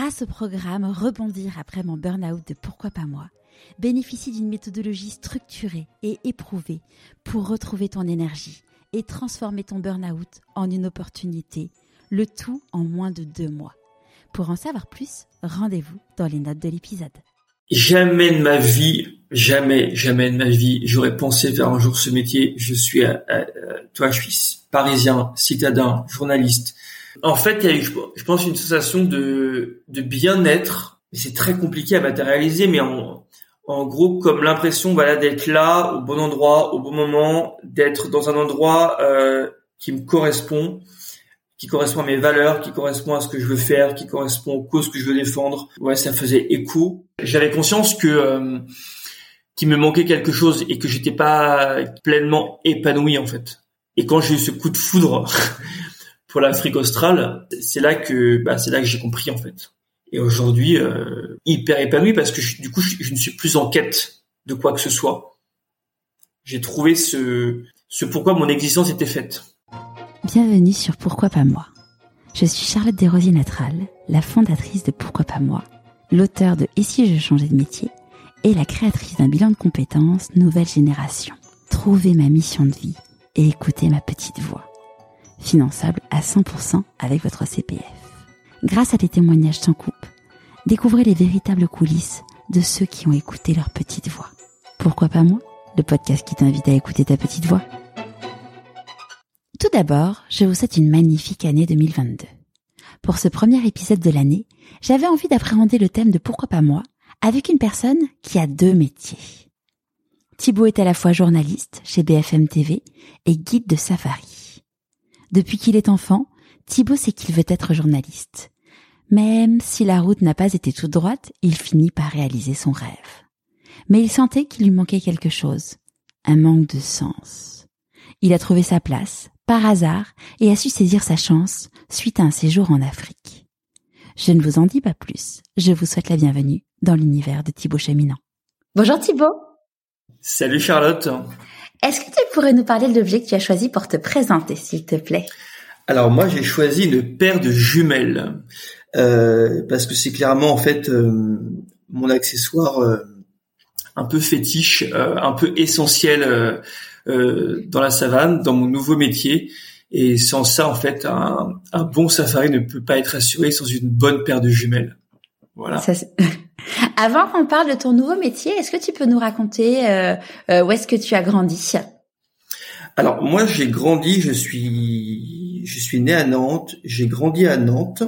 grâce au programme Rebondir après mon burn-out de Pourquoi pas moi, bénéficie d'une méthodologie structurée et éprouvée pour retrouver ton énergie et transformer ton burn-out en une opportunité, le tout en moins de deux mois. Pour en savoir plus, rendez-vous dans les notes de l'épisode. Jamais de ma vie, jamais, jamais de ma vie, j'aurais pensé faire un jour ce métier. Je suis, toi, je suis parisien, citadin, journaliste. En fait, il y a eu, je pense, une sensation de, de bien-être. C'est très compliqué à matérialiser, mais en, en gros, comme l'impression, voilà, d'être là, au bon endroit, au bon moment, d'être dans un endroit euh, qui me correspond qui correspond à mes valeurs, qui correspond à ce que je veux faire, qui correspond aux causes que je veux défendre. Ouais, ça faisait écho. J'avais conscience que euh, qu'il me manquait quelque chose et que j'étais pas pleinement épanoui en fait. Et quand j'ai eu ce coup de foudre pour l'Afrique australe, c'est là que bah, c'est là que j'ai compris en fait. Et aujourd'hui, euh, hyper épanoui parce que du coup, je, ne suis plus en quête de quoi que ce soit. J'ai trouvé ce pourquoi mon existence était faite. Bienvenue sur Pourquoi pas moi. Je suis Charlotte Desrosiers-Natral, la fondatrice de Pourquoi pas moi, l'auteur de Et si je changeais de métier et la créatrice d'un bilan de compétences nouvelle génération. Trouvez ma mission de vie et écoutez ma petite voix. Finançable à 100% avec votre CPF. Grâce à des témoignages sans coupe, découvrez les véritables coulisses de ceux qui ont écouté leur petite voix. Pourquoi pas moi Le podcast qui t'invite à écouter ta petite voix? Tout d'abord, je vous souhaite une magnifique année 2022. Pour ce premier épisode de l'année, j'avais envie d'appréhender le thème de pourquoi pas moi avec une personne qui a deux métiers. Thibaut est à la fois journaliste chez BFM TV et guide de safari. Depuis qu'il est enfant, Thibaut sait qu'il veut être journaliste. Même si la route n'a pas été toute droite, il finit par réaliser son rêve. Mais il sentait qu'il lui manquait quelque chose, un manque de sens. Il a trouvé sa place, par hasard et a su saisir sa chance suite à un séjour en Afrique. Je ne vous en dis pas plus. Je vous souhaite la bienvenue dans l'univers de Thibaut Cheminant. Bonjour Thibaut. Salut Charlotte. Est-ce que tu pourrais nous parler de l'objet que tu as choisi pour te présenter, s'il te plaît? Alors moi, j'ai choisi une paire de jumelles euh, parce que c'est clairement en fait euh, mon accessoire euh, un peu fétiche, euh, un peu essentiel euh, euh, dans la savane, dans mon nouveau métier. Et sans ça, en fait, un, un, bon safari ne peut pas être assuré sans une bonne paire de jumelles. Voilà. Ça, Avant qu'on parle de ton nouveau métier, est-ce que tu peux nous raconter euh, euh, où est-ce que tu as grandi? Alors moi, j'ai grandi, je suis, je suis né à Nantes, j'ai grandi à Nantes.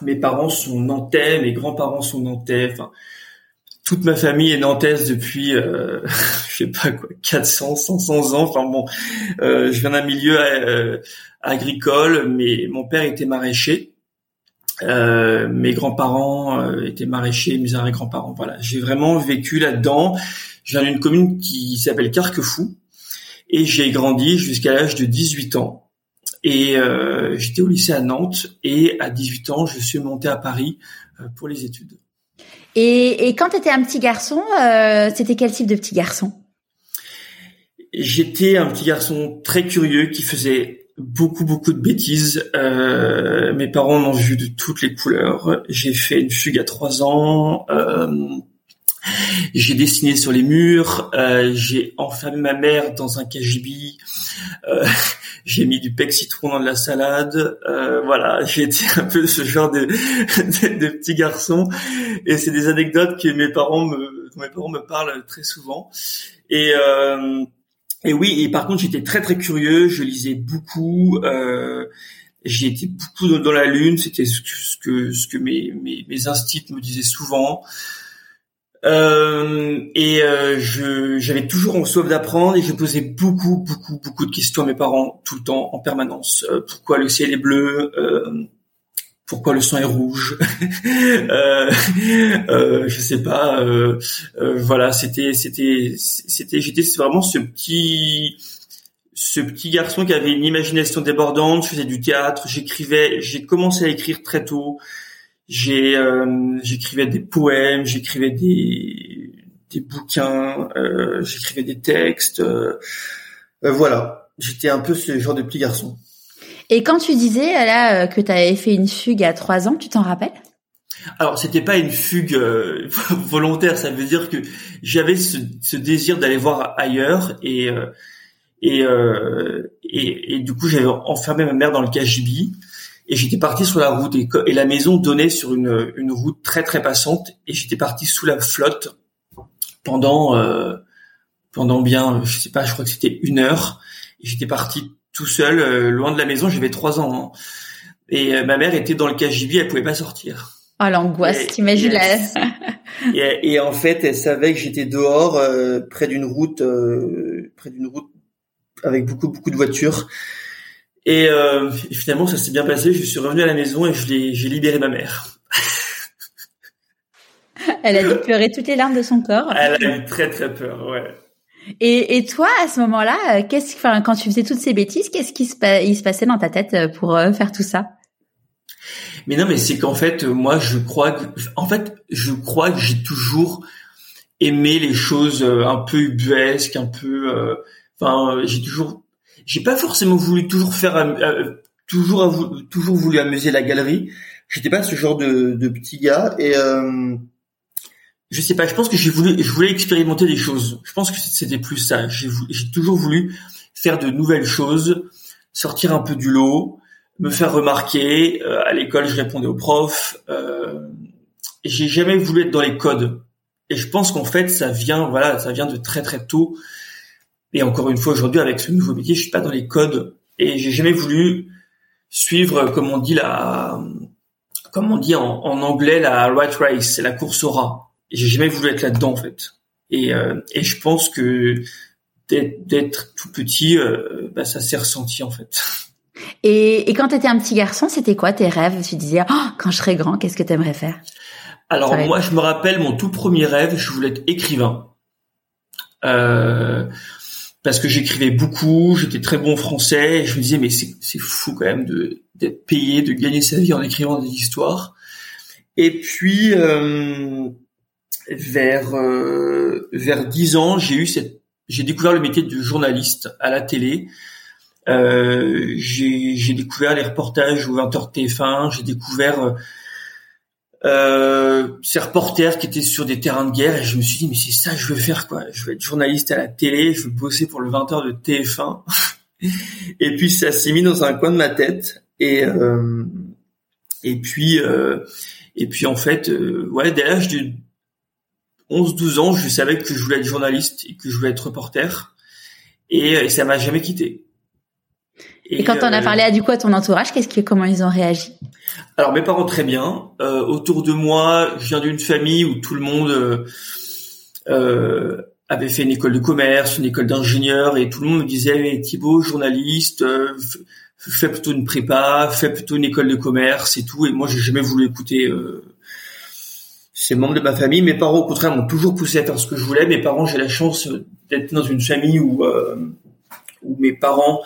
Mes parents sont nantais, mes grands-parents sont nantais. Enfin, toute ma famille est nantaise depuis, euh, je sais pas quoi, 400, 500 ans. Enfin bon, euh, je viens d'un milieu euh, agricole, mais mon père était maraîcher. Euh, mes grands-parents euh, étaient maraîchers, mes arrière-grands-parents. Voilà, j'ai vraiment vécu là-dedans. Je viens d'une commune qui s'appelle Carquefou et j'ai grandi jusqu'à l'âge de 18 ans. Et euh, j'étais au lycée à Nantes et à 18 ans, je suis monté à Paris pour les études. Et, et quand tu étais un petit garçon, euh, c'était quel type de petit garçon? J'étais un petit garçon très curieux qui faisait beaucoup beaucoup de bêtises. Euh, mes parents m'ont vu de toutes les couleurs. J'ai fait une fugue à trois ans. Euh, j'ai dessiné sur les murs. Euh, j'ai enfermé ma mère dans un cagibi. Euh, j'ai mis du pec citron dans de la salade. Euh, voilà, j'ai été un peu ce genre de, de, de petit garçon. Et c'est des anecdotes que mes parents me, mes parents me parlent très souvent. Et euh, et oui, et par contre, j'étais très très curieux. Je lisais beaucoup. Euh, j'ai été beaucoup dans, la lune. C'était ce que ce que, mes, mes mes me disaient souvent. Euh, et euh, je j'avais toujours en soif d'apprendre et je posais beaucoup beaucoup beaucoup de questions à mes parents tout le temps en permanence. Euh, pourquoi le ciel est bleu euh, Pourquoi le sang est rouge euh, Je sais pas. voilà, c'était c'était c'était j'étais vraiment ce petit ce petit garçon qui avait une imagination débordante. Je faisais du théâtre, j'écrivais, j'ai commencé à écrire très tôt. Euh, j'écrivais des poèmes, j'écrivais des des bouquins, euh, j'écrivais des textes. Euh, euh voilà, j'étais un peu ce genre de petit garçon. Et quand tu disais là que tu avais fait une fugue à trois ans, tu t'en rappelles? Alors c'était pas une fugue euh, volontaire, ça veut dire que j'avais ce, ce désir d'aller voir ailleurs et euh, et, euh, et, du coup j'avais enfermé ma mère dans le KGB et j'étais parti sur la route. Et, et, la maison donnait sur une, une route très très passante et j'étais parti sous la flotte pendant euh, pendant bien je sais pas je crois que c'était une heure. Et j'étais parti tout seul euh, loin de la maison j'avais trois ans hein. et euh, ma mère était dans le KGB elle pouvait pas sortir Oh l'angoisse, t'imagines yes. et, et, en fait, elle savait que j'étais dehors, euh, près d'une route, euh, près d'une route avec beaucoup beaucoup de voitures. Et, euh, et finalement, ça s'est bien passé. Je suis revenu à la maison et j'ai libéré ma mère. Elle a dû pleurer toutes les larmes de son corps. Elle a eu très très peur, ouais. Et, et toi, à ce moment-là, qu'est-ce, enfin, quand tu faisais toutes ces bêtises, qu'est-ce qui se, il se passait dans ta tête pour faire tout ça? Mais non, mais c'est qu'en fait, moi, je crois que, en fait, je crois que j'ai toujours aimé les choses euh, un peu ubuesques, un peu, euh, enfin, euh, j'ai toujours, j'ai pas forcément voulu toujours faire, euh, toujours, toujours voulu amuser la galerie. J'étais pas ce genre de, de petit gars et euh, je sais pas. Je pense que j'ai voulu, je voulais expérimenter des choses. Je pense que c'était plus ça. J'ai, toujours voulu faire de nouvelles choses, sortir un peu du lot me faire remarquer. Euh, à l'école, je répondais aux profs. Euh, j'ai jamais voulu être dans les codes. Et je pense qu'en fait, ça vient, voilà, ça vient de très très tôt. Et encore une fois, aujourd'hui, avec ce nouveau métier, je suis pas dans les codes. Et j'ai jamais voulu suivre, comme on dit la, comme on dit en, anglais, la right race, c'est la course au rat. J'ai jamais voulu être là-dedans, en fait. Et, euh, et je pense que d'être tout petit, euh, bah, ça s'est ressenti, en fait. Et, et quand tu étais un petit garçon, c'était quoi tes rêves? Tu disais, oh, quand je serai grand, qu'est-ce que tu aimerais faire? Alors moi, je me rappelle mon tout premier rêve, je voulais être écrivain. Euh, parce que j'écrivais beaucoup, j'étais très bon français, et je me disais, mais c'est fou quand même d'être payé, de gagner sa vie en écrivant des histoires. Et puis, euh, vers euh, vers dix ans, j'ai eu cette j'ai découvert le métier de journaliste à la télé euh, j'ai découvert les reportages au 20h TF1, j'ai découvert euh, euh, ces reporters qui étaient sur des terrains de guerre et je me suis dit mais c'est ça que je veux faire quoi. Je veux être journaliste à la télé, je veux bosser pour le 20h de TF1. et puis ça s'est mis dans un coin de ma tête et euh, et puis euh, et puis en fait ouais dès l'âge de 11-12 ans, je savais que je voulais être journaliste et que je voulais être reporter et, et ça m'a jamais quitté. Et, quand on a euh, parlé à du coup à ton entourage, qu'est-ce que comment ils ont réagi? Alors mes parents très bien. Euh, autour de moi, je viens d'une famille où tout le monde euh, euh, avait fait une école de commerce, une école d'ingénieur, et tout le monde me disait Thibaut, journaliste, euh, fais plutôt une prépa, fais plutôt une école de commerce et tout. Et moi, j'ai jamais voulu écouter ces membres de ma famille. Mes parents, au contraire, m'ont toujours poussé à faire ce que je voulais. Mes parents, j'ai la chance d'être dans une famille où où mes parents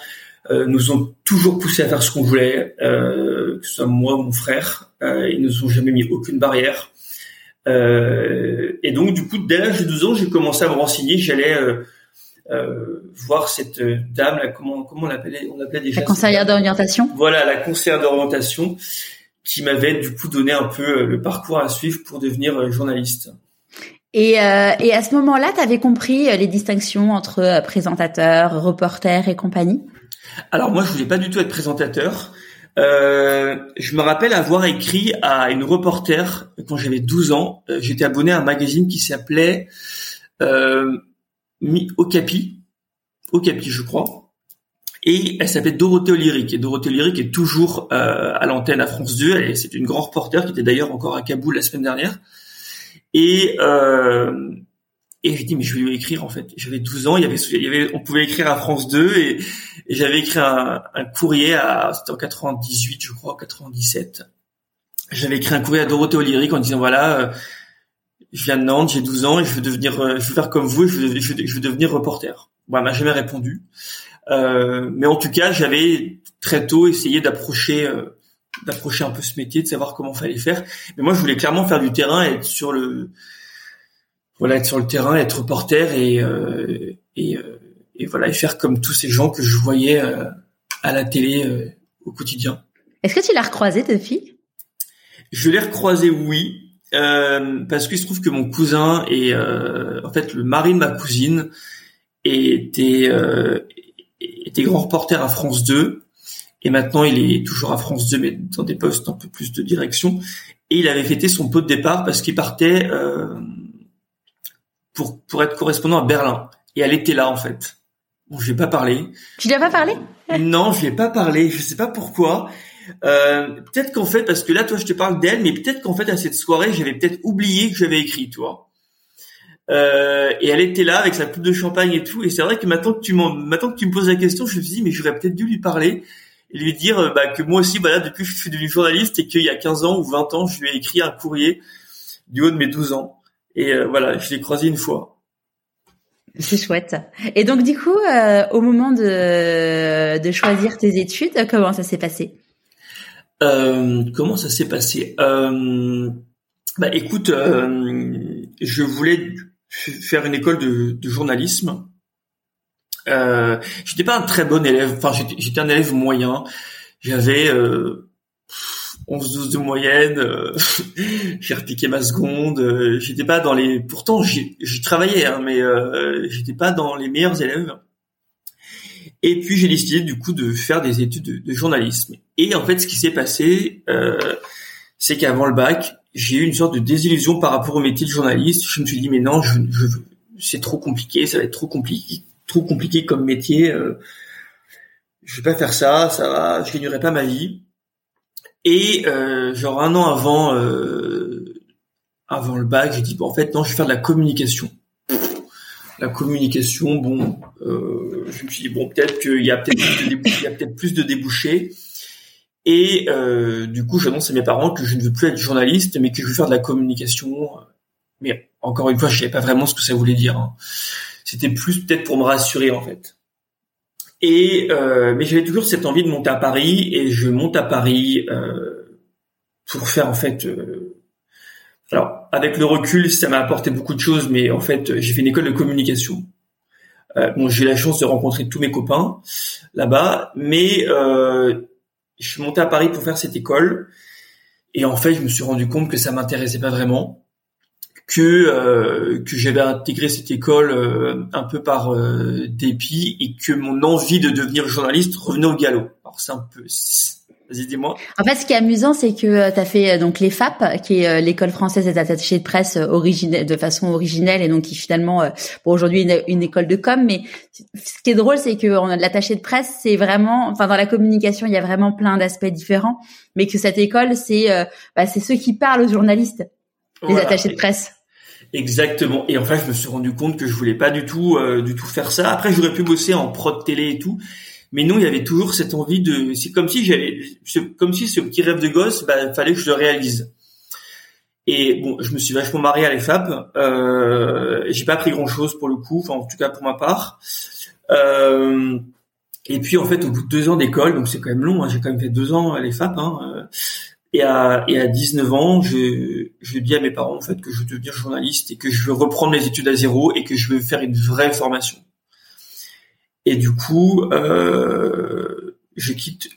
euh, nous ont toujours poussé à faire ce qu'on voulait, euh, que ce soit moi ou mon frère. Euh, ils nous ont jamais mis aucune barrière. Euh, et donc, du coup, dès l'âge de 12 ans, j'ai commencé à me renseigner. J'allais voir cette dame, là, comment, comment on l'appelait On l'appelait déjà. La conseillère d'orientation? Voilà, la conseillère d'orientation, qui m'avait du coup donné un peu le parcours à suivre pour devenir journaliste. Et, euh, et, à ce moment-là, tu avais compris les distinctions entre présentateur, reporter et compagnie? Alors moi, je voulais pas du tout être présentateur. Euh, je me rappelle avoir écrit à une reporter quand j'avais 12 ans. Euh, j'étais abonné à un magazine qui s'appelait euh, Okapi, Okapi, je crois. Et elle s'appelait Dorothée Olyric. Et Dorothée Olyric est toujours euh, à l'antenne à France 2. C'est une grande reporter qui était d'ailleurs encore à Kaboul la semaine dernière. Et euh, et je dis mais je vais lui écrire en fait. J'avais 12 ans, il y avait, il y avait, on pouvait écrire à France 2 et, et j'avais écrit un, courrier à, c'était en 98 je crois, 97. J'avais écrit un courrier à Dorothée Olyric en disant voilà, euh, je viens de Nantes, j'ai 12 ans et je veux devenir, euh, je veux faire comme vous, je veux, je je veux devenir reporter. Bon, elle m'a jamais répondu. Euh, mais en tout cas, j'avais très tôt essayé d'approcher, euh, d'approcher un peu ce métier, de savoir comment fallait faire. Mais moi, je voulais clairement faire du terrain, être sur le voilà, être sur le terrain, être reporter et euh, et, euh, et, voilà, et faire comme tous ces gens que je voyais euh, à la télé au quotidien. Est-ce que tu l'as recroisé depuis Je l'ai recroisé, oui. Euh, parce qu'il se trouve que mon cousin est euh, en fait le mari de ma cousine était euh, était grand reporter à France 2 et maintenant il est toujours à France 2 mais dans des postes un peu plus de direction et il avait fêté son pot de départ parce qu'il partait euh, pour pour être correspondant à Berlin et elle était là en fait. Bon, je vais pas parlé. Tu lui as pas parlé? Non, je lui ai pas parlé. Je sais pas pourquoi. Euh, peut-être qu'en fait, parce que là, toi, je te parle d'elle, mais peut-être qu'en fait, à cette soirée, j'avais peut-être oublié que j'avais écrit, toi. Euh, et elle était là avec sa coupe de champagne et tout. Et c'est vrai que maintenant que tu maintenant que tu me poses la question, je me suis dit, mais j'aurais peut-être dû lui parler et lui dire euh, bah, que moi aussi, voilà, depuis que je suis devenu journaliste et qu'il y a 15 ans ou 20 ans, je lui ai écrit un courrier du haut de mes 12 ans. Et euh, voilà, je l'ai croisé une fois. C'est chouette. Et donc du coup, euh, au moment de, de choisir tes études, comment ça s'est passé? Euh, Comment ça s'est passé? Euh, Bah écoute, je voulais faire une école de, de journalisme euh, j'étais pas un très bon élève. Enfin, j'étais un élève moyen. J'avais euh, 11-12 de moyenne. Euh, j'ai repiqué ma seconde. Euh, j'étais pas dans les. Pourtant, j'ai travaillé, hein, mais euh, j'étais pas dans les meilleurs élèves. Et puis j'ai décidé du coup de faire des études de, de journalisme. Et en fait, ce qui s'est passé, euh, c'est qu'avant le bac, j'ai eu une sorte de désillusion par rapport au métier de journaliste. Je me suis dit mais non, je, je c'est trop compliqué, ça va être trop compliqué trop compliqué comme métier. Euh, je vais pas faire ça, ça va, je gagnerai pas ma vie. Et euh, genre un an avant, euh, avant le bac, j'ai dit bon en fait non, je vais faire de la communication. La communication, bon, euh, je me suis dit bon peut-être qu'il y a peut-être plus de il y a peut-être plus de débouchés. Et euh, du coup, j'annonce à mes parents que je ne veux plus être journaliste, mais que je veux faire de la communication. Mais encore une fois, je savais pas vraiment ce que ça voulait dire. Hein. C'était plus peut-être pour me rassurer en fait. Et euh, mais j'avais toujours cette envie de monter à Paris et je monte à Paris euh, pour faire en fait. Euh, alors avec le recul, ça m'a apporté beaucoup de choses, mais en fait j'ai fait une école de communication. Euh, bon, j'ai eu la chance de rencontrer tous mes copains là-bas, mais euh, je suis monté à Paris pour faire cette école. Et en fait, je me suis rendu compte que ça m'intéressait pas vraiment que euh, que j'avais intégré cette école euh, un peu par euh, dépit et que mon envie de devenir journaliste revenait au galop. Alors c'est un peu Vas-y, dis-moi. En fait, ce qui est amusant, c'est que tu as fait donc l'EFAP, qui est l'école française des attachés de presse originelle, de façon originelle, et donc qui finalement, pour aujourd'hui, une, une, école de com. Mais ce qui est drôle, c'est que l'attaché de presse, c'est vraiment, enfin, dans la communication, il y a vraiment plein d'aspects différents, mais que cette école, c'est, bah, c'est ceux qui parlent aux journalistes, les attachés de presse. Exactement. Et enfin, je me suis rendu compte que je voulais pas du tout, euh, du tout faire ça. Après, j'aurais pu bosser en prod télé et tout, mais non, il y avait toujours cette envie de. C'est comme si j'avais, comme si ce petit rêve de gosse, bah, fallait que je le réalise. Et bon, je me suis vachement marié à l'EFAP. Euh, j'ai pas appris grand chose pour le coup, enfin en tout cas pour ma part. Euh, et puis en fait, au bout de deux ans d'école, donc c'est quand même long, hein, j'ai quand même fait deux ans à l'EFAP. Hein, euh, et à, et à 19 ans, je, je dis à mes parents en fait que je veux devenir journaliste et que je veux reprendre mes études à zéro et que je veux faire une vraie formation. Et du coup, euh, je quitte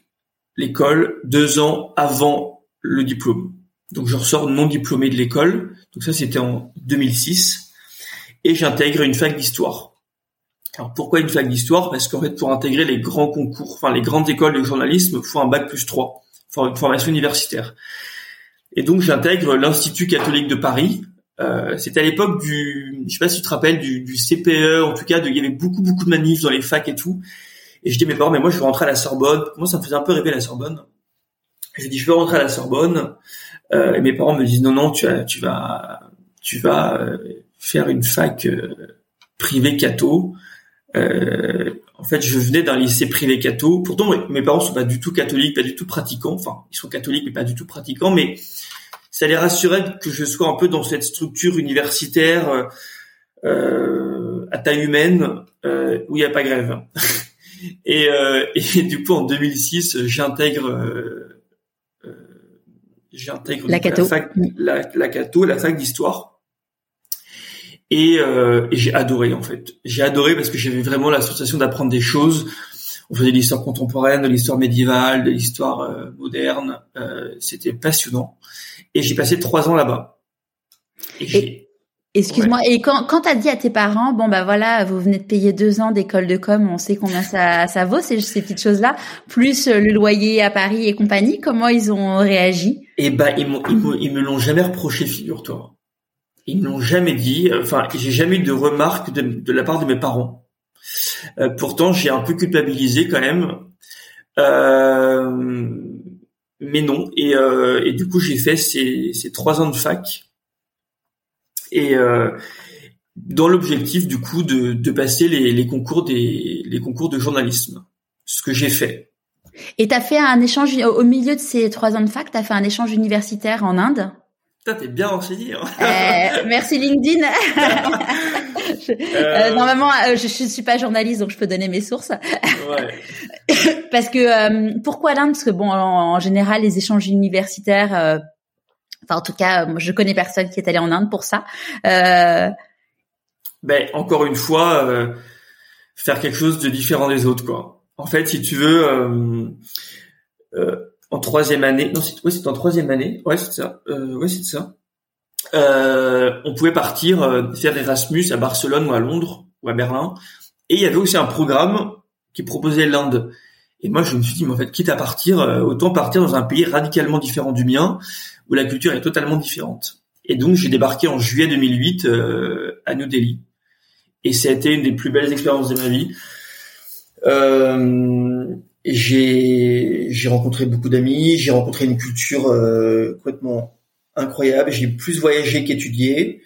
l'école deux ans avant le diplôme. Donc je ressors non diplômé de l'école. Donc ça c'était en 2006 et j'intègre une fac d'histoire. Alors pourquoi une fac d'histoire? Parce qu'en fait pour intégrer les grands concours, enfin les grandes écoles de journalisme, il faut un bac plus 3 une formation universitaire. Et donc j'intègre l'Institut catholique de Paris. Euh, C'était à l'époque du, je sais pas si tu te rappelles, du, du CPE, en tout cas, de, il y avait beaucoup beaucoup de manifs dans les facs et tout. Et je dis à mes parents, mais moi je veux rentrer à la Sorbonne. Moi ça me faisait un peu rêver la Sorbonne. Je dis je veux rentrer à la Sorbonne. Euh, et mes parents me disent non non, tu, tu vas tu vas euh, faire une fac euh, privée catho. En fait, je venais d'un lycée privé catho. Pourtant, mes parents sont pas du tout catholiques, pas du tout pratiquants. Enfin, ils sont catholiques, mais pas du tout pratiquants. Mais ça les rassurait que je sois un peu dans cette structure universitaire euh, euh à taille humaine euh, où il n'y a pas grève. et, euh, et, du coup, en 2006, j'intègre euh, j'intègre la, la, fac, la, la catho, la fac d'histoire. Et, euh, et j'ai adoré en fait. J'ai adoré parce que j'avais vraiment la sensation d'apprendre des choses. On faisait de l'histoire contemporaine, de l'histoire médiévale, de l'histoire euh, moderne. Euh, c'était passionnant. Et j'ai passé trois ans là-bas. Excuse-moi, et quand, quand t'as dit à tes parents, bon bah voilà, vous venez de payer deux ans d'école de com, on sait combien ça, ça vaut ces, ces petites choses-là, plus le loyer à Paris et compagnie, comment ils ont réagi? Eh ben ils, ils, ils me l'ont jamais reproché, figure-toi. Ils me l'ont jamais dit. Enfin, j'ai jamais eu de remarques de, de la part de mes parents. Euh, pourtant, j'ai un peu culpabilisé quand même. Euh, mais non. Et, euh, et du coup, j'ai fait ces, trois ans de fac. Et dans l'objectif, du coup, de, passer les, concours les concours de journalisme. Ce que j'ai fait. Et t'as fait un échange au milieu de ces trois ans de fac, t'as fait un échange universitaire en Inde? T'es bien renseigné. Hein. Euh, merci LinkedIn. euh, euh, normalement, euh, je, je suis pas journaliste, donc je peux donner mes sources. Ouais. Parce que pourquoi l'Inde Parce que bon, en, général, les échanges universitaires. Enfin, en tout cas, moi, je connais personne qui est allé en Inde pour ça. Ben, encore une fois, faire quelque chose de différent des autres, quoi. En fait, si tu veux, en troisième année, non, c'est, ouais, c'est en troisième année, ouais, c'est ça, euh, ouais, c'est ça. Euh, on pouvait partir euh, faire Erasmus à Barcelone ou à Londres ou à Berlin, et il y avait aussi un programme qui proposait l'Inde. Et moi, je me suis dit, mais en fait, quitte à partir, autant partir dans un pays radicalement différent du mien, où la culture est totalement différente. Et donc, j'ai débarqué en juillet 2008 euh, à New Delhi, et ça a été une des plus belles expériences de ma vie. J'ai rencontré beaucoup d'amis, j'ai rencontré une culture euh, complètement incroyable. J'ai plus voyagé qu'étudié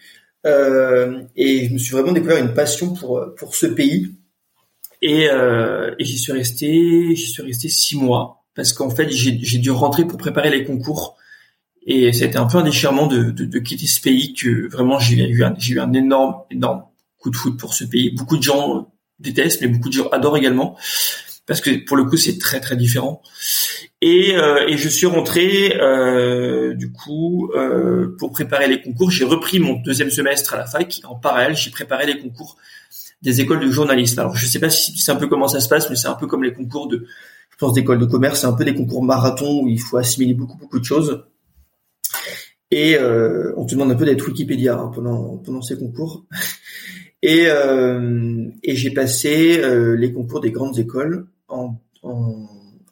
euh, et je me suis vraiment découvert une passion pour pour ce pays. Et, euh, et j'y suis resté j'y suis resté six mois parce qu'en fait j'ai j'ai dû rentrer pour préparer les concours et c'était un peu un déchirement de, de, de quitter ce pays que vraiment j'ai eu un, j'ai eu un énorme énorme coup de foot pour ce pays. Beaucoup de gens détestent mais beaucoup de gens adorent également parce que pour le coup c'est très très différent. Et, euh, et je suis rentré euh, du coup euh, pour préparer les concours. J'ai repris mon deuxième semestre à la fac. En parallèle, j'ai préparé les concours des écoles de journalisme. Alors je sais pas si c'est un peu comment ça se passe, mais c'est un peu comme les concours de, je pense, d'école de commerce. C'est un peu des concours marathon où il faut assimiler beaucoup beaucoup de choses. Et euh, on te demande un peu d'être Wikipédia hein, pendant pendant ces concours. Et, euh, et j'ai passé euh, les concours des grandes écoles en, en,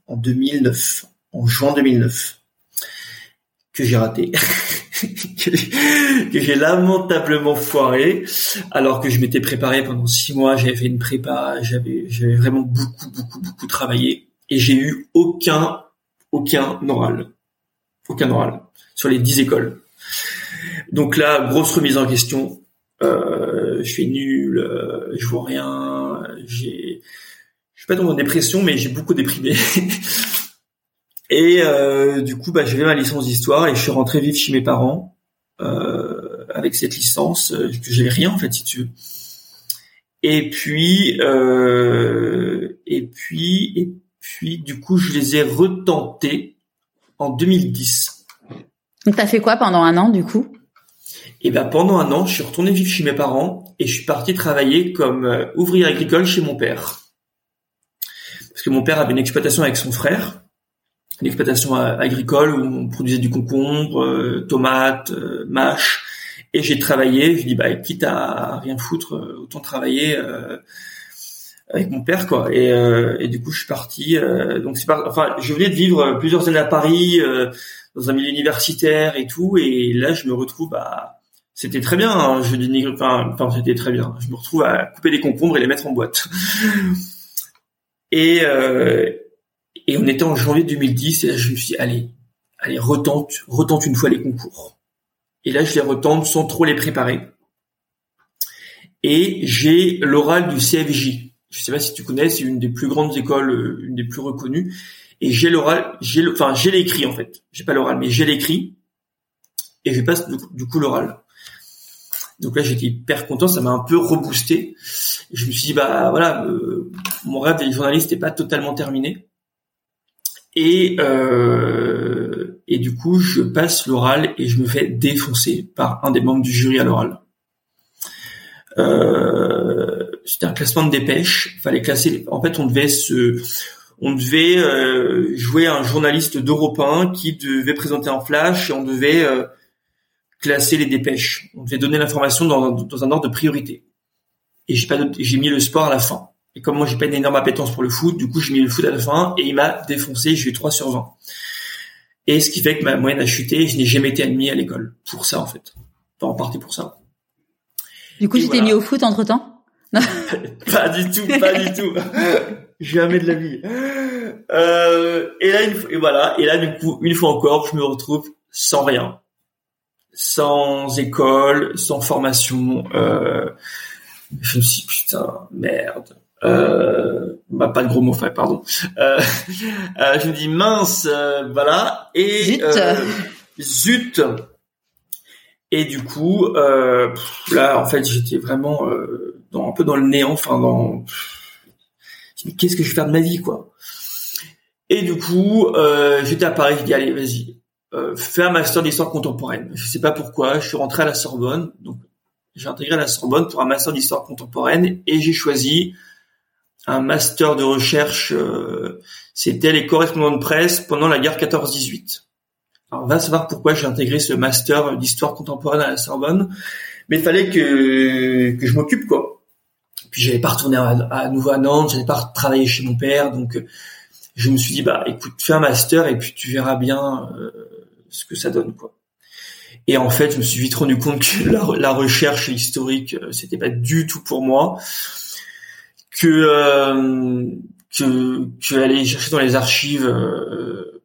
en 2009, en juin 2009, que j'ai raté, que j'ai lamentablement foiré, alors que je m'étais préparé pendant six mois, j'avais fait une prépa, j'avais j'avais vraiment beaucoup beaucoup beaucoup travaillé et j'ai eu aucun aucun oral, aucun oral sur les dix écoles. Donc là, grosse remise en question. Euh, je suis nul, euh, je vois rien, j'ai je suis pas dans une dépression, mais j'ai beaucoup déprimé. et euh, du coup, bah, j'ai fait ma licence d'histoire et je suis rentré vivre chez mes parents euh, avec cette licence. Euh, j'avais rien en fait, si tu veux. Et puis, euh, et puis, et puis, du coup, je les ai retentés en 2010. Donc, t'as fait quoi pendant un an, du coup? Et ben pendant un an, je suis retourné vivre chez mes parents et je suis parti travailler comme euh, ouvrier agricole chez mon père parce que mon père avait une exploitation avec son frère, une exploitation euh, agricole où on produisait du concombre, euh, tomates, euh, mâches, et j'ai travaillé. Je dis bah quitte à rien foutre, autant travailler avec mon père quoi. Et, et, du coup je suis parti. donc c'est enfin je venais de vivre plusieurs années à Paris dans un milieu universitaire et tout, et là je me retrouve à c'était très bien, hein, je dis enfin, enfin c'était très bien. Je me retrouve à couper des concombres et les mettre en boîte. Et, euh, et on était en janvier 2010 et là je me suis dit, allez, allez, retente, retente une fois les concours. Et là je les retente sans trop les préparer. Et j'ai l'oral du CFJ. Je sais pas si tu connais, c'est une des plus grandes écoles, euh, une des plus reconnues. Et j'ai l'oral, j'ai enfin j'ai l'écrit en fait. J'ai pas l'oral, mais j'ai l'écrit. Et je passe du coup l'oral. Donc là, j'étais hyper content, ça m'a un peu reboosté. Je me suis dit, bah voilà, euh, mon rêve d'être journaliste n'est pas totalement terminé. Et euh, et du coup, je passe l'oral et je me fais défoncer par un des membres du jury à l'oral. Euh, c'était un classement de dépêche. Fallait classer. En fait, on devait se, on devait jouer un journaliste d'Europe 1 qui devait présenter en flash et on devait classer les dépêches. On devait donner l'information dans, un ordre de priorité. Et j'ai pas, j'ai mis le sport à la fin. Et comme moi j'ai pas une énorme appétence pour le foot, du coup j'ai mis le foot à la fin et il m'a défoncé. J'ai eu 3 sur 20. Et ce qui fait que ma moyenne a chuté. Je n'ai jamais été admis à l'école pour ça en fait. Enfin, en partie pour ça. Du coup, tu t'es mis au foot entre temps Pas du tout, pas du tout. Jamais de la vie. Euh, et là, et voilà. Et là, du coup, une fois encore, je me retrouve sans rien, sans école, sans formation. Euh, je me suis dit, putain, merde. Euh, bah, pas de gros mots, pardon. Euh, euh, je me dis mince, euh, voilà. Et zut. zut. Et du coup, euh, là, en fait, j'étais vraiment euh, dans, un peu dans le néant, enfin dans. Mais qu'est-ce que je vais faire de ma vie, quoi? Et du coup, euh, j'étais à Paris, je dis allez, vas-y, euh, fais un master d'histoire contemporaine. Je sais pas pourquoi, je suis rentré à la Sorbonne, donc j'ai intégré la Sorbonne pour un master d'histoire contemporaine et j'ai choisi un master de recherche. Euh, C'était les correspondants de presse pendant la guerre 14-18. Alors, on va savoir pourquoi j'ai intégré ce master d'histoire contemporaine à la Sorbonne, mais il fallait que, que je m'occupe, quoi. Puis j'allais pas retourner à, nouveau à Nantes, j'allais pas travailler chez mon père, donc je me suis dit bah écoute, fais un master et puis tu verras bien euh, ce que ça donne, quoi. Et en fait, je me suis vite rendu compte que la, recherche historique, euh, c'était pas du tout pour moi, que euh, que, que aller chercher dans les archives euh,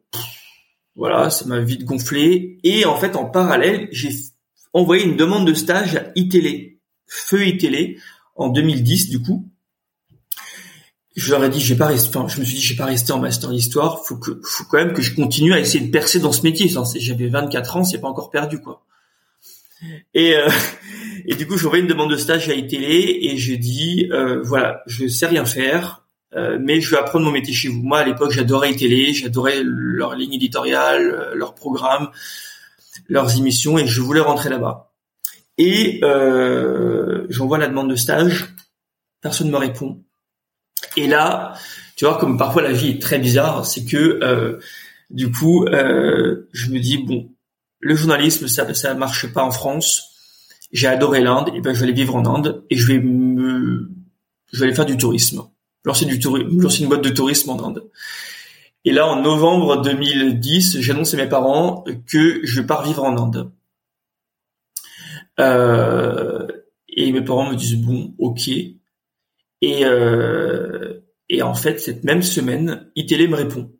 voilà, ça m'a vite gonflé. Et en fait, en parallèle, j'ai envoyé une demande de stage à iTélé, Feu iTélé, en 2010 du coup. Je leur ai dit, j'ai pas resté, enfin, je me suis dit, j'ai pas resté en master d'histoire. Faut que, faut quand même que je continue à essayer de percer dans ce métier. J'avais 24 ans, c'est pas encore perdu quoi. Et euh, et du coup, j'ai envoyé une demande de stage à iTélé et j'ai dit, euh, voilà, je sais rien faire. Euh, mais je vais apprendre mon métier chez vous. Moi, à l'époque, j'adorais télé, j'adorais leur ligne éditoriale, euh, leur programme, leurs émissions, et je voulais rentrer là-bas. Et euh, j'envoie la demande de stage, personne ne me répond. Et là, tu vois, comme parfois la vie est très bizarre, c'est que euh, du coup, euh, je me dis bon, le journalisme, ça, ça marche pas en France. J'ai adoré l'Inde, et ben je vais aller vivre en Inde et je vais me, je vais aller faire du tourisme lancer du tourisme, lancer une boîte de tourisme en Inde. Et là, en novembre 2010, j'annonce à mes parents que je pars vivre en Inde. Euh, et mes parents me disent bon, ok. Et euh, et en fait, cette même semaine, ITélé me répond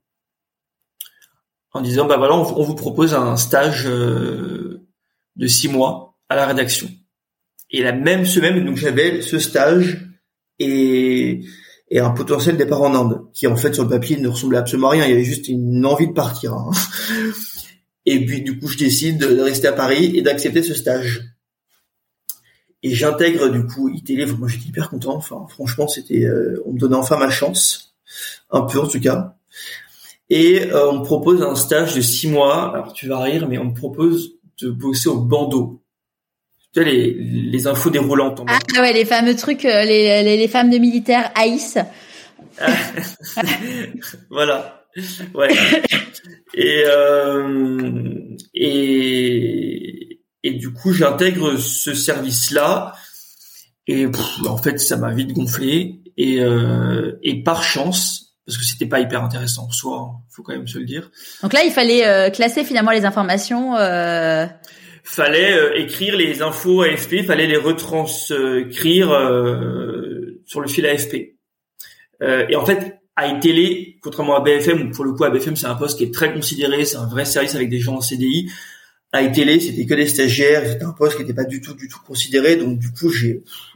en disant bah voilà, on, vous propose un stage euh, de six mois à la rédaction. Et la même semaine, donc j'avais ce stage et et un potentiel départ en Inde, qui en fait sur le papier ne ressemblait absolument à rien. Il y avait juste une envie de partir. Hein. Et puis du coup, je décide de rester à Paris et d'accepter ce stage. Et j'intègre du coup ITélé. Moi, j'étais hyper content. Enfin, franchement, c'était, euh, on me donnait enfin ma chance, un peu en tout cas. Et euh, on me propose un stage de six mois. Alors tu vas rire, mais on me propose de bosser au bandeau les, les infos déroulantes. ah ouais, les fameux trucs, euh, les, les, les femmes de militaires haïssent. voilà. Ouais. Et, euh, et, et du coup, j'intègre ce service-là. Et en fait, ça m'a vite gonflé. Et, euh, et par chance, parce que c'était pas hyper intéressant en soi, hein, faut quand même se le dire. Donc là, il fallait euh, classer finalement les informations. Euh fallait euh, écrire les infos AFP, fallait les retranscrire euh, sur le fil AFP. Euh, et en fait, à iTélé, contrairement à BFM, où pour le coup à BFM c'est un poste qui est très considéré, c'est un vrai service avec des gens en CDI. À iTélé, c'était que des stagiaires, c'était un poste qui n'était pas du tout, du tout considéré. Donc du coup,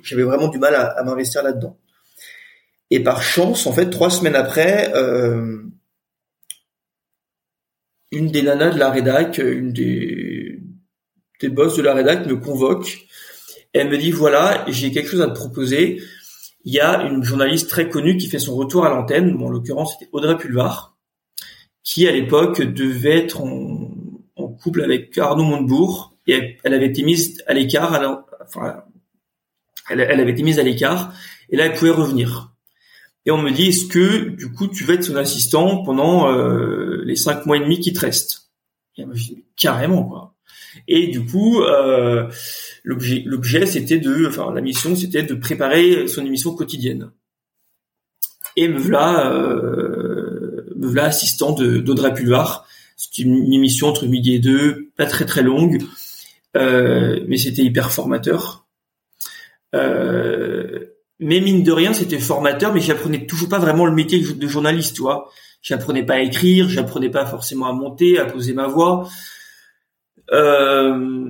j'avais vraiment du mal à, à m'investir là-dedans. Et par chance, en fait, trois semaines après, euh, une des nanas de la rédac, une des des boss de la rédac me convoque. Elle me dit voilà, j'ai quelque chose à te proposer. Il y a une journaliste très connue qui fait son retour à l'antenne. Bon, en l'occurrence, c'était Audrey Pulvar, qui à l'époque devait être en, couple avec Arnaud Montebourg et elle, avait été mise à l'écart, enfin, Elle, elle avait été mise à l'écart et là elle pouvait revenir. Et on me dit est-ce que du coup tu vas être son assistant pendant euh, les cinq mois et demi qui te restent? Et je dis, Carrément quoi. Et du coup euh, l'objet c'était de enfin la mission c'était de préparer son émission quotidienne. Et me voilà euh, me voilà assistant d'Audrey Pulvar. C'est une émission entre midi et deux, pas très très longue, euh, mais c'était hyper formateur. Euh, mais mine de rien, c'était formateur, mais j'apprenais toujours pas vraiment le métier de journaliste, tu vois. J'apprenais pas à écrire, j'apprenais pas forcément à monter, à poser ma voix. Euh,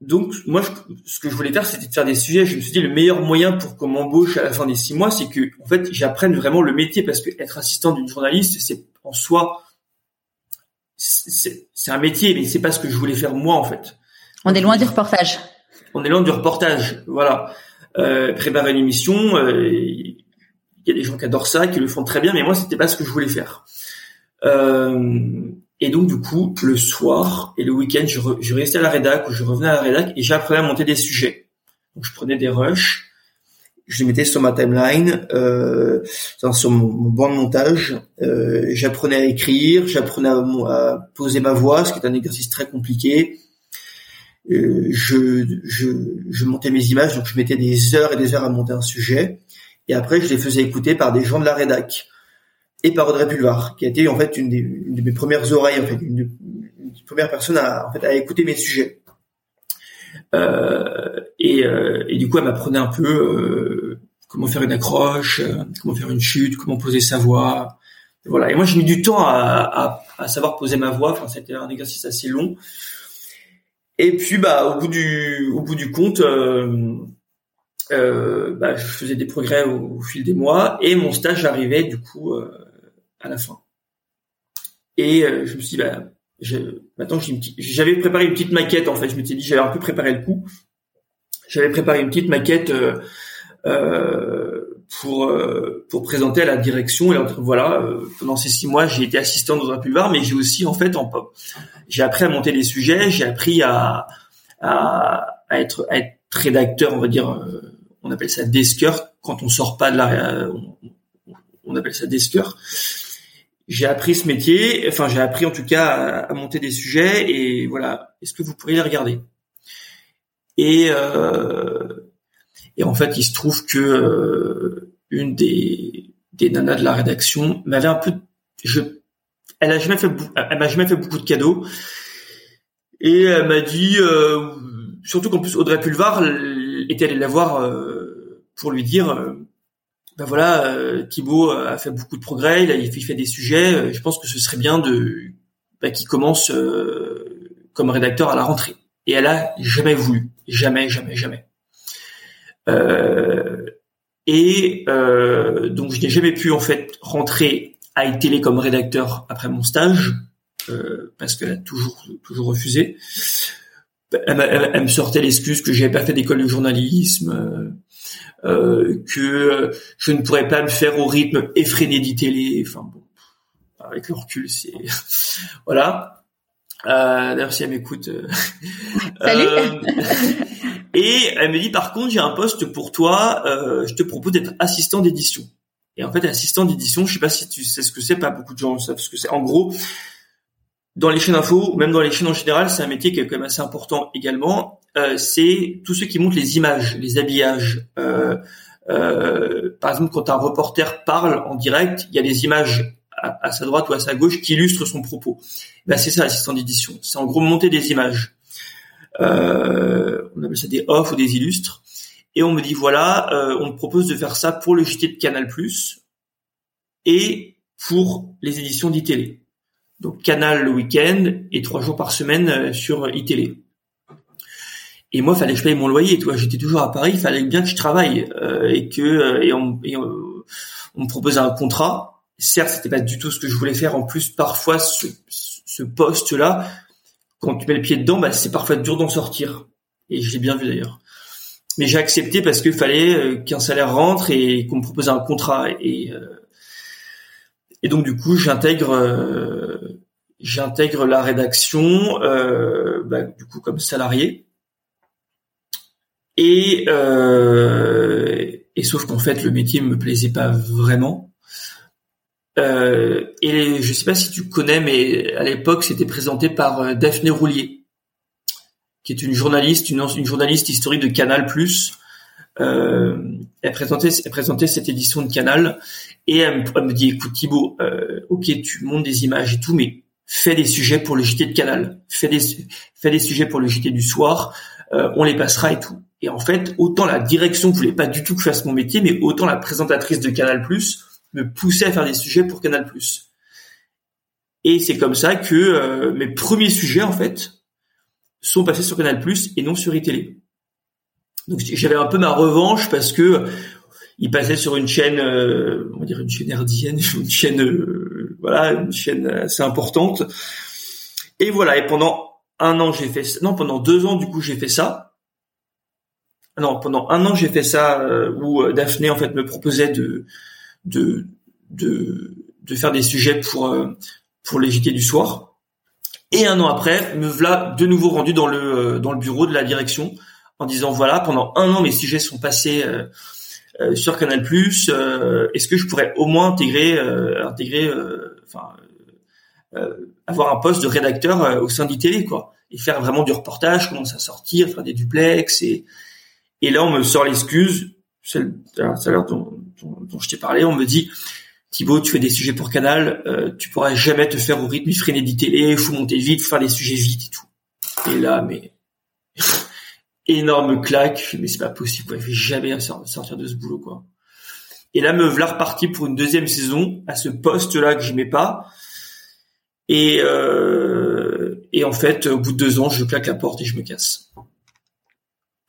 donc moi, ce que je voulais faire, c'était de faire des sujets. Je me suis dit le meilleur moyen pour qu'on m'embauche à la fin des six mois, c'est que en fait, j'apprenne vraiment le métier parce que être assistant d'une journaliste, c'est en soi, c'est un métier, mais c'est pas ce que je voulais faire moi en fait. On est loin du reportage. On est loin du reportage, voilà. Euh, préparer une émission, euh, il y a des gens qui adorent ça, qui le font très bien, mais moi c'était pas ce que je voulais faire. Euh, et donc du coup, le soir et le week-end, je, je restais à la rédac ou je revenais à la rédac et j'apprenais à monter des sujets. Donc je prenais des rushs, je les mettais sur ma timeline, euh, sur mon, banc de montage. Euh, j'apprenais à écrire, j'apprenais à, poser ma voix, ce qui est un exercice très compliqué. Euh, je, je, je, montais mes images, donc je mettais des heures et des heures à monter un sujet, et après je les faisais écouter par des gens de la rédac et par Audrey Pulvar, qui a été en fait une, des, une de mes premières oreilles, en fait, une, une des premières personnes à, en fait, à écouter mes sujets. Euh, et, euh, et, du coup, elle m'apprenait un peu euh, comment faire une accroche, comment faire une chute, comment poser sa voix. Voilà. Et moi, j'ai mis du temps à, à, à, savoir poser ma voix. Enfin, c'était un exercice assez long. Et puis bah au bout du au bout du compte, euh, bah, je faisais des progrès au, au, fil des mois et mon stage arrivait du coup euh, à la fin. Et je me suis dit bah je, maintenant j'avais préparé une petite maquette en fait. Je me suis dit j'avais un peu préparé le coup. J'avais préparé une petite maquette euh, pour pour présenter à la direction et voilà pendant ces six mois j'ai été assistant dans un mais j'ai aussi en fait en j'ai appris à monter les sujets, j'ai appris à, à, à, être, à être rédacteur, on va dire, euh, on appelle ça desker quand on sort pas de la, on, on appelle ça desker. J'ai appris ce métier, enfin j'ai appris en tout cas à, monter des sujets et voilà. Est-ce que vous pourriez les regarder? Et euh, et en fait il se trouve que euh, une des des nanas de la rédaction m'avait un peu je elle a jamais fait, elle m'a jamais fait beaucoup de cadeaux. Et elle m'a dit, euh, surtout qu'en plus Audrey Pulvar était allée la voir euh, pour lui dire, euh, ben voilà, euh, Thibaut a fait beaucoup de progrès, il, a, il fait des sujets. Euh, je pense que ce serait bien de ben, qu'il commence comme rédacteur à la rentrée. Et elle a jamais voulu, jamais, jamais, jamais. et donc je n'ai jamais pu en fait rentrer à télé comme rédacteur après mon stage euh, parce qu'elle a toujours toujours refusé. Elle, elle, elle me sortait l'excuse que j'avais pas fait d'école de journalisme, euh, euh, que je ne pourrais pas me faire au rythme effréné d'e-télé. Enfin bon, avec le recul, c'est voilà. Euh, D'ailleurs, si elle m'écoute, euh, salut. et elle me dit par contre, j'ai un poste pour toi. je te propose d'être assistant d'édition. Et en fait, assistant d'édition, je sais pas si tu sais ce que c'est, pas beaucoup de gens savent ce que c'est. En gros, dans les chaînes info, même dans les chaînes en général, c'est un métier qui est quand même assez important également. Euh, c'est tous ceux qui montent les images, les habillages. Euh, euh, par exemple, quand un reporter parle en direct, il y a des images à, sa droite ou à sa gauche qui illustrent son propos. Ben, c'est ça, assistant d'édition. C'est en gros monter des images. Euh, on appelle ça des off ou des illustres et on me dit voilà, euh, on te propose de faire ça pour le JT de Canal+ et pour les éditions d'ITélé. Donc Canal le week-end et trois jours par semaine sur ITélé. Et moi, fallait que je paye mon loyer. Tu vois, j'étais toujours à Paris, il fallait bien que je travaille euh, et que euh, et, on, et on, on, me proposait un contrat. Certes, c'était pas du tout ce que je voulais faire. En plus, parfois, ce, ce poste-là, quand tu mets le pied dedans, bah, c'est parfois dur d'en sortir. Et je l'ai bien vu d'ailleurs mais j'ai accepté parce qu'il fallait euh, qu'un salaire rentre et qu'on me propose un contrat et euh, et donc du coup j'intègre euh, j'intègre la rédaction bah, du coup comme salarié Et euh, et sauf qu'en fait le métier me plaisait pas vraiment. Euh, et je sais pas si tu connais, mais à l'époque c'était présenté par euh, Daphné Roulier, qui est une journaliste, une, journaliste historique de Canal+. Euh, elle présentait, elle présentait cette édition de Canal et elle me, dit écoute Thibaut, euh, ok tu montes des images et tout, mais fais des sujets pour le JT de Canal, fais des fais des sujets pour le JT du soir, euh, on les passera et tout. Et en fait, autant la direction voulait pas du tout que je fasse mon métier, mais autant la présentatrice de Canal+ me poussait à faire des sujets pour Canal+. Et c'est comme ça que euh, mes premiers sujets en fait sont passés sur Canal+ et non sur iTélé. Donc j'avais un peu ma revanche parce que il passait sur une chaîne, euh, on va dire une chaîne herdienne, une chaîne, euh, voilà, une chaîne assez importante. Et voilà. Et pendant un an, j'ai fait, non, pendant deux ans, du coup, j'ai fait ça. Non, pendant un an, j'ai fait ça euh, où euh, Daphné en fait me proposait de de de, de faire des sujets pour pour les du soir. Et un an après, me voilà de nouveau rendu dans le dans le bureau de la direction en disant voilà pendant un an mes sujets sont passés euh, euh, sur Canal+. Euh, est-ce que je pourrais au moins intégrer intégrer enfin avoir un poste de rédacteur au sein d'ITélé quoi et faire vraiment du reportage, commencer à sortir, faire des duplex et et là on me sort l'excuse, celle, dont, je t'ai parlé, on me dit Thibaut, tu fais des sujets pour Canal, euh, tu pourras jamais te faire au rythme effréné d'ITélé, il faut monter vite, faire des sujets vite et tout. Et là, mais énorme claque, mais c'est pas possible, je vais jamais sortir de ce boulot, quoi. Et là, me voilà reparti pour une deuxième saison à ce poste-là que j'aimais pas. Euh, et en fait, au bout de deux ans, je claque la porte et je me casse.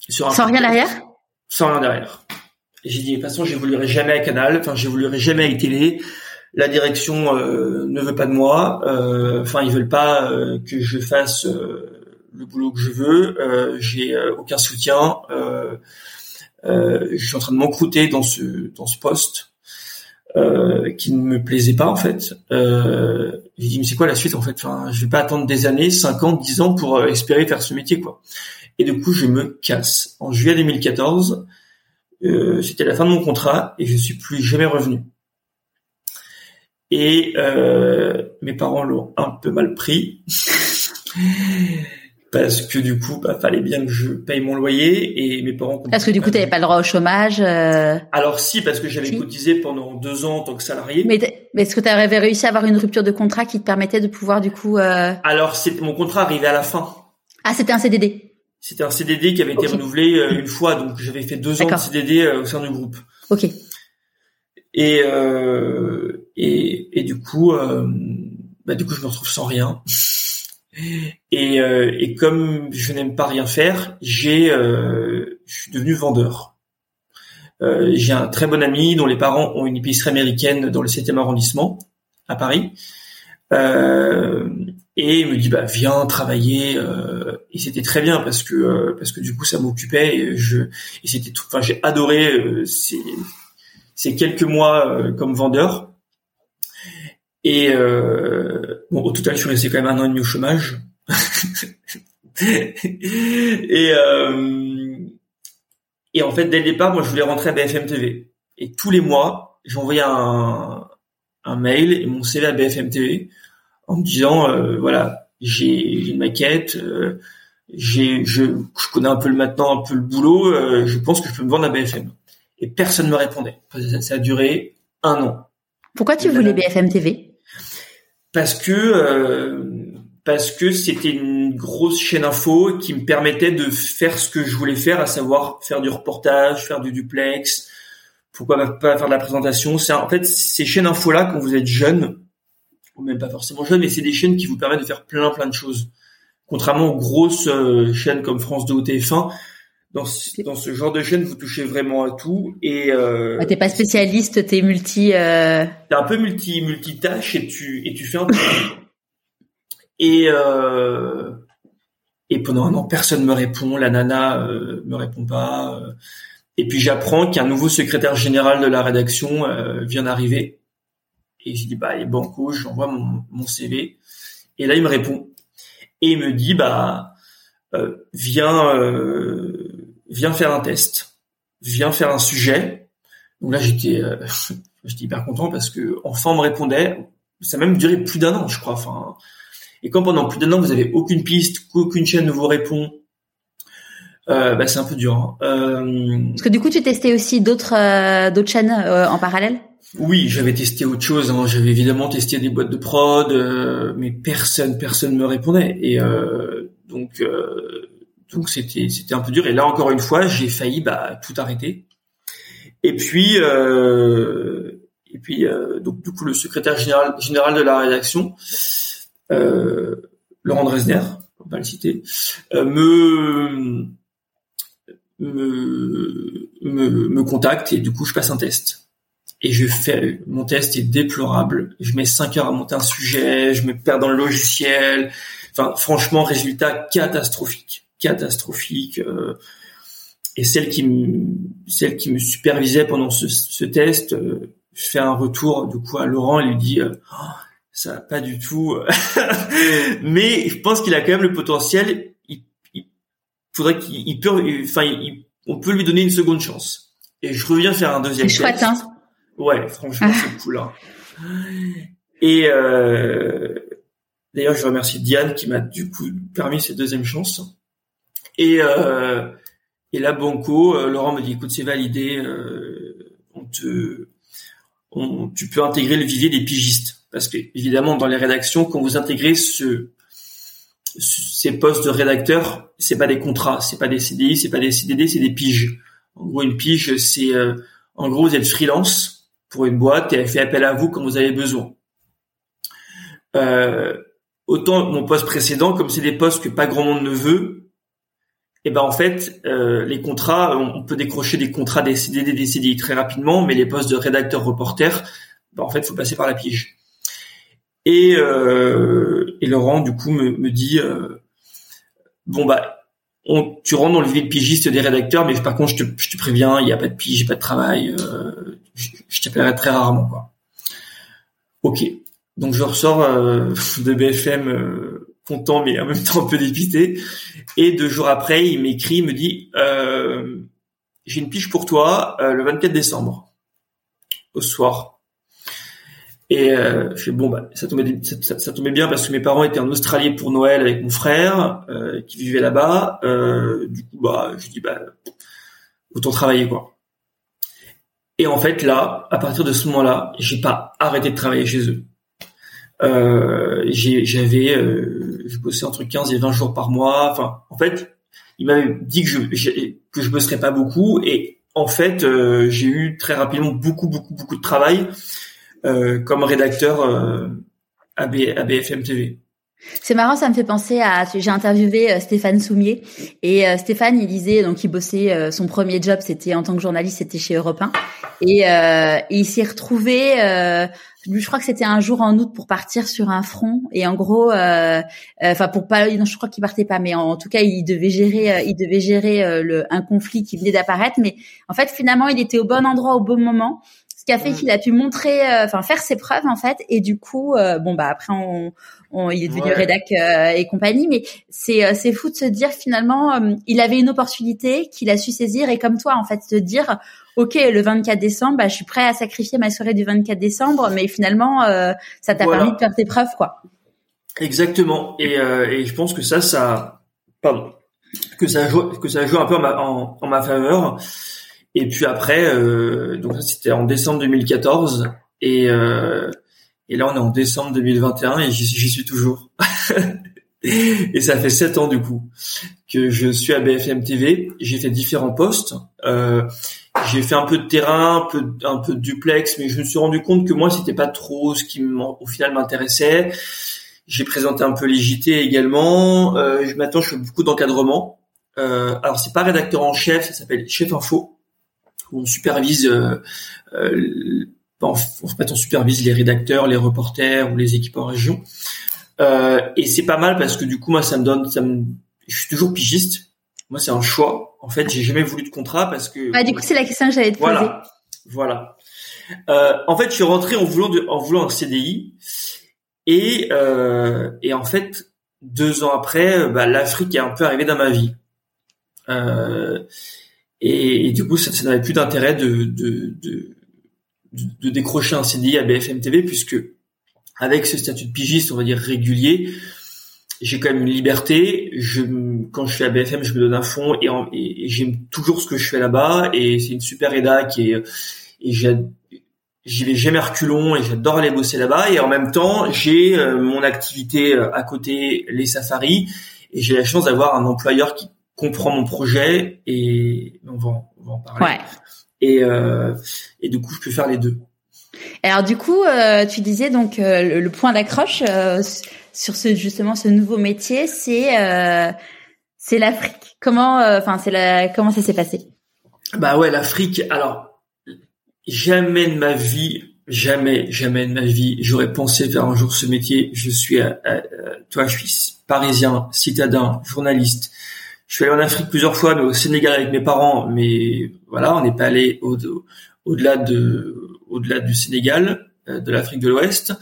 Sur Sans rien derrière Sans rien derrière. J'ai dit de toute façon, j'évoluerai jamais à Canal, enfin j'évoluerai jamais à télé. La direction euh, ne veut pas de moi. Euh, enfin, ils veulent pas euh, que je fasse le boulot que je veux, euh, j'ai euh, aucun soutien, euh, je suis en train de m'encrouter dans ce dans ce poste qui ne me plaisait pas en fait. j'ai dit mais c'est quoi la suite en fait? Enfin, je vais pas attendre des années, 5 ans, 10 ans pour espérer faire ce métier quoi. Et du coup, je me casse. En juillet 2014, euh, c'était la fin de mon contrat et je suis plus jamais revenu. Et euh, mes parents l'ont un peu mal pris. parce que du coup, bah, fallait bien que je paye mon loyer et mes parents. Parce que du coup, t'avais pas le droit au chômage. Euh... Alors si, parce que j'avais cotisé pendant deux ans en tant que salarié. Mais, est-ce que tu avais réussi à avoir une rupture de contrat qui te permettait de pouvoir du coup euh... Alors c'est mon contrat arrivait à la fin. Ah, c'était un CDD. C'était un CDD qui avait été renouvelé euh, une fois, donc j'avais fait deux ans de CDD euh, au sein du groupe. Ok. Et euh, et, et du coup, bah du coup, je me retrouve sans rien. Et, euh, et comme je n'aime pas rien faire, j'ai, euh, je suis devenu vendeur. Euh, j'ai un très bon ami dont les parents ont une épicerie américaine dans le 7e arrondissement à Paris. Euh, et il me dit bah viens travailler euh, et c'était très bien parce que euh, parce que du coup ça m'occupait et je et c'était tout enfin j'ai adoré ces ces quelques mois comme vendeur. Et bon au total je suis resté quand même un an et demi au chômage. Et euh, et en fait dès le départ moi je voulais rentrer à BFM TV et tous les mois j'envoyais un un mail et mon CV à BFM TV en me disant euh, voilà j'ai une maquette euh, j'ai je, je connais un peu le maintenant un peu le boulot euh, je pense que je peux me vendre à BFM et personne ne me répondait. Ça, ça a duré un an. Pourquoi tu voulais BFM TV parce que euh, parce que c'était une grosse chaîne info qui me permettait de faire ce que je voulais faire, à savoir faire du reportage, faire du duplex, pourquoi pas faire de la présentation? C'est en fait ces chaînes info là quand vous êtes jeune, ou même pas forcément jeune, mais c'est des chaînes qui vous permettent de faire plein plein de choses. Contrairement aux grosses euh, chaînes comme France 2 ou TF1, dans ce, dans ce genre de chaîne, vous touchez vraiment à tout et euh, t'es pas spécialiste, t'es multi. Euh... T'es un peu multi multitâche et tu et tu fais un peu et euh, et pendant un an, personne me répond. La nana euh, me répond pas. Euh. Et puis j'apprends qu'un nouveau secrétaire général de la rédaction euh, vient d'arriver. Et je dis bah est banco, j'envoie mon, mon CV. Et là il me répond et il me dit bah euh, viens viens faire un test, viens faire un sujet. Donc là, j'étais, j'étais hyper content parce que enfin on me répondait. Ça a même duré plus d'un an, je crois. Enfin, et quand pendant plus d'un an vous avez aucune piste, qu'aucune chaîne ne vous répond, euh, bah, c'est un peu dur. Hein. Euh... Parce que du coup, tu testais aussi d'autres euh, d'autres chaînes euh, en parallèle? Oui, j'avais testé autre chose. Hein. J'avais évidemment testé des boîtes de prod, euh, mais personne personne me répondait. Et donc donc c'était c'était un peu dur. Et là encore une fois, j'ai failli bah tout arrêter. Et puis et puis donc du coup le secrétaire général général de la rédaction, Laurent Dresner, on va le citer, me me, me, me contacte et du coup je passe un test. Et je fais mon test est déplorable. Je mets 5 heures à monter un sujet, je me perds dans le logiciel. Enfin, franchement, résultat catastrophique, catastrophique. Euh, et celle qui me, celle qui me supervisait pendant ce, ce test, euh, je fais un retour du coup à Laurent et lui dit euh, oh, ça pas du tout. Mais je pense qu'il a quand même le potentiel faudrait qu'il peut, enfin, on peut lui donner une seconde chance. Et je reviens faire un deuxième. Chouette, hein Ouais, franchement, c'est cool. Hein. Et euh, d'ailleurs, je remercie Diane qui m'a du coup permis cette deuxième chance. Et euh, et là, Banco, euh, Laurent me dit, écoute, c'est validé, euh, on te, on, tu peux intégrer le vivier des pigistes, parce que évidemment, dans les rédactions, quand vous intégrez ce ces postes de rédacteur, c'est pas des contrats, c'est pas des CDI, c'est pas des CDD, c'est des piges. En gros, une pige, c'est euh, en gros vous êtes freelance pour une boîte et elle fait appel à vous quand vous avez besoin. Euh, autant mon poste précédent, comme c'est des postes que pas grand monde ne veut, et eh ben en fait euh, les contrats, on peut décrocher des contrats des CDD, des CDI très rapidement, mais les postes de rédacteur reporter, ben en fait faut passer par la pige. Et, euh, et Laurent, du coup, me, me dit euh, bon bah, on, tu rentres dans le vide pigiste des rédacteurs, mais par contre, je te, préviens, il n'y a pas de pige, pas de travail, euh, je, je t'appellerai très rarement, quoi. Ok. Donc je ressors euh, de BFM euh, content, mais en même temps un peu dépité. Et deux jours après, il m'écrit, il me dit euh, j'ai une pige pour toi le 24 décembre au soir. Et euh, je fais bon bah ça tombait ça, tombait bien parce que mes parents étaient en Australie pour Noël avec mon frère euh, qui vivait là-bas. Euh, du coup bah je dis bah autant travailler quoi. Et en fait là, à partir de ce moment-là, j'ai pas arrêté de travailler chez eux. Euh, j'avais euh, je bossais entre 15 et 20 jours par mois. Enfin en fait, il m'avait dit que je que je bosserais pas beaucoup et en fait euh, j'ai eu très rapidement beaucoup beaucoup beaucoup de travail. Euh, comme rédacteur euh, à, BFM TV. C'est marrant, ça me fait penser à. J'ai interviewé euh, Stéphane Soumier et Stéphane, il disait donc il bossait son premier job, c'était en tant que journaliste, c'était chez Europe 1 et, il s'est retrouvé. je crois que c'était un jour en août pour partir sur un front et en gros, enfin pour pas, je crois qu'il partait pas, mais en, tout cas il devait gérer, il devait gérer le, un conflit qui venait d'apparaître, mais en fait finalement il était au bon endroit au bon moment qui a fait mm. qu'il a pu montrer, euh, enfin faire ses preuves en fait. Et du coup, euh, bon bah après on, on, il est devenu rédac euh, et compagnie, mais c'est c'est fou de se dire finalement il avait une opportunité qu'il a su saisir et comme toi en fait se dire ok le 24 décembre, bah, je suis prêt à sacrifier ma soirée du 24 décembre, mais finalement ça t'a permis de faire tes preuves quoi. Exactement. Et, et je pense que ça, ça, pardon, que ça joue, que ça joue un peu en ma, en, en ma faveur. Et puis après, euh, donc c'était en décembre 2014 et euh, et là on est en décembre 2021 et j'y suis toujours. et ça fait sept ans du coup que je suis à BFM TV. J'ai fait différents postes. Euh, j'ai fait un peu de terrain, un peu un peu de duplex, mais je me suis rendu compte que moi c'était pas trop ce qui au final m'intéressait. J'ai présenté un peu les JT également. Euh, maintenant je fais beaucoup d'encadrement. Euh, alors c'est pas rédacteur en chef, ça s'appelle chef info où on supervise euh, euh, en fait on supervise les rédacteurs, les reporters ou les équipes en région. Euh, et c'est pas mal parce que du coup moi ça me donne ça me je suis toujours pigiste. Moi c'est un choix. En fait, j'ai jamais voulu de contrat parce que Ah du coup, c'est la question que j'allais te poser. Voilà. Euh, en fait, je suis rentré en voulant de, en voulant un CDI et euh, et en fait, deux ans après, bah, l'Afrique est un peu arrivée dans ma vie. Euh, Et, du coup, ça, ça n'avait plus d'intérêt de, de, de, de, décrocher un CDI à BFM TV puisque avec ce statut de pigiste, on va dire régulier, j'ai quand même une liberté. Je, quand je suis à BFM, je me donne un fond et, j'aime toujours ce que je fais là-bas. Et c'est une super EDA qui est, et j'y vais jamais reculons et j'adore aller bosser là-bas. Et en même temps, j'ai euh, mon activité euh, à côté, les safaris, et j'ai la chance d'avoir un employeur qui comprend mon projet et on va, on va en parler. Ouais. Et, euh, et du coup, je peux faire les deux. Alors du coup, euh, tu disais donc euh, le, point d'accroche euh, sur ce justement ce nouveau métier, c'est c'est l'Afrique. Comment, enfin c'est la comment ça s'est passé? Bah ouais, l'Afrique. Alors jamais de ma vie, jamais, jamais de ma vie, j'aurais pensé faire un jour ce métier. Je suis, toi, je suis parisien, citadin, journaliste. Je suis allé en Afrique plusieurs fois, mais au Sénégal avec mes parents. Mais voilà, on n'est pas allé au, au-delà de au-delà du Sénégal, euh, de l'Afrique de l'Ouest.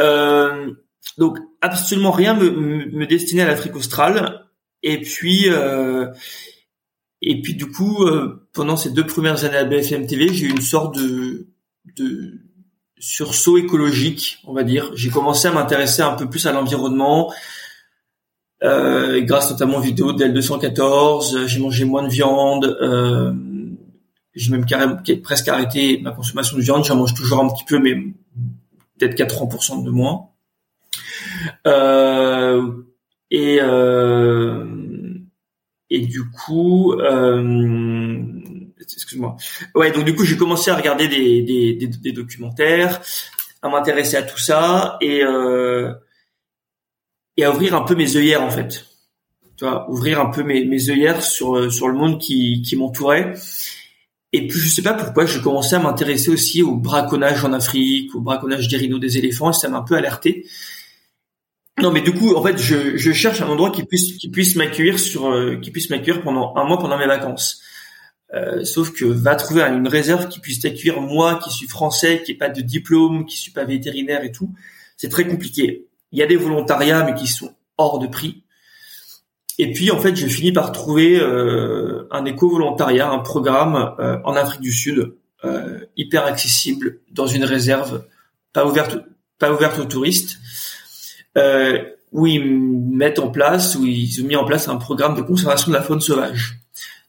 Euh, donc absolument rien me, me destinait à l'Afrique australe. Et puis euh, et puis du coup pendant ces deux premières années à BFM TV, j'ai eu une sorte de de sursaut écologique, on va dire. J'ai commencé à m'intéresser un peu plus à l'environnement, euh, grâce notamment aux vidéos d'L214. J'ai mangé moins de viande. Euh, j'ai même carrément presque arrêté ma consommation de viande. J'en mange toujours un petit peu, mais peut-être 80% de moins. Euh, et euh, et du coup, euh, excuse-moi. Ouais, donc du coup, j'ai commencé à regarder des, des, des, des documentaires, à m'intéresser à tout ça et euh, et à ouvrir un peu mes œillères en fait. Tu vois, ouvrir un peu mes, œillères sur sur le monde qui m'entourait et puis je sais pas pourquoi, j'ai commencé à m'intéresser aussi au braconnage en Afrique, au braconnage des rhinos des éléphants, et ça m'a un peu alerté. Non, mais du coup, en fait, je, je cherche un endroit qui puisse qui puisse m'accueillir sur euh, qui puisse m'accueillir pendant un mois pendant mes vacances. Euh, sauf que va trouver une réserve qui puisse t'accueillir moi, qui suis français, qui n'ai pas de diplôme, qui suis pas vétérinaire et tout, c'est très compliqué. Il y a des volontariats, mais qui sont hors de prix. Et puis en fait, j'ai fini par trouver euh, un éco-volontariat, un programme euh, en Afrique du Sud, euh, hyper accessible, dans une réserve pas ouverte, pas ouverte aux touristes, où ils mettent en place, où ils ont mis en place un programme de conservation de la faune sauvage.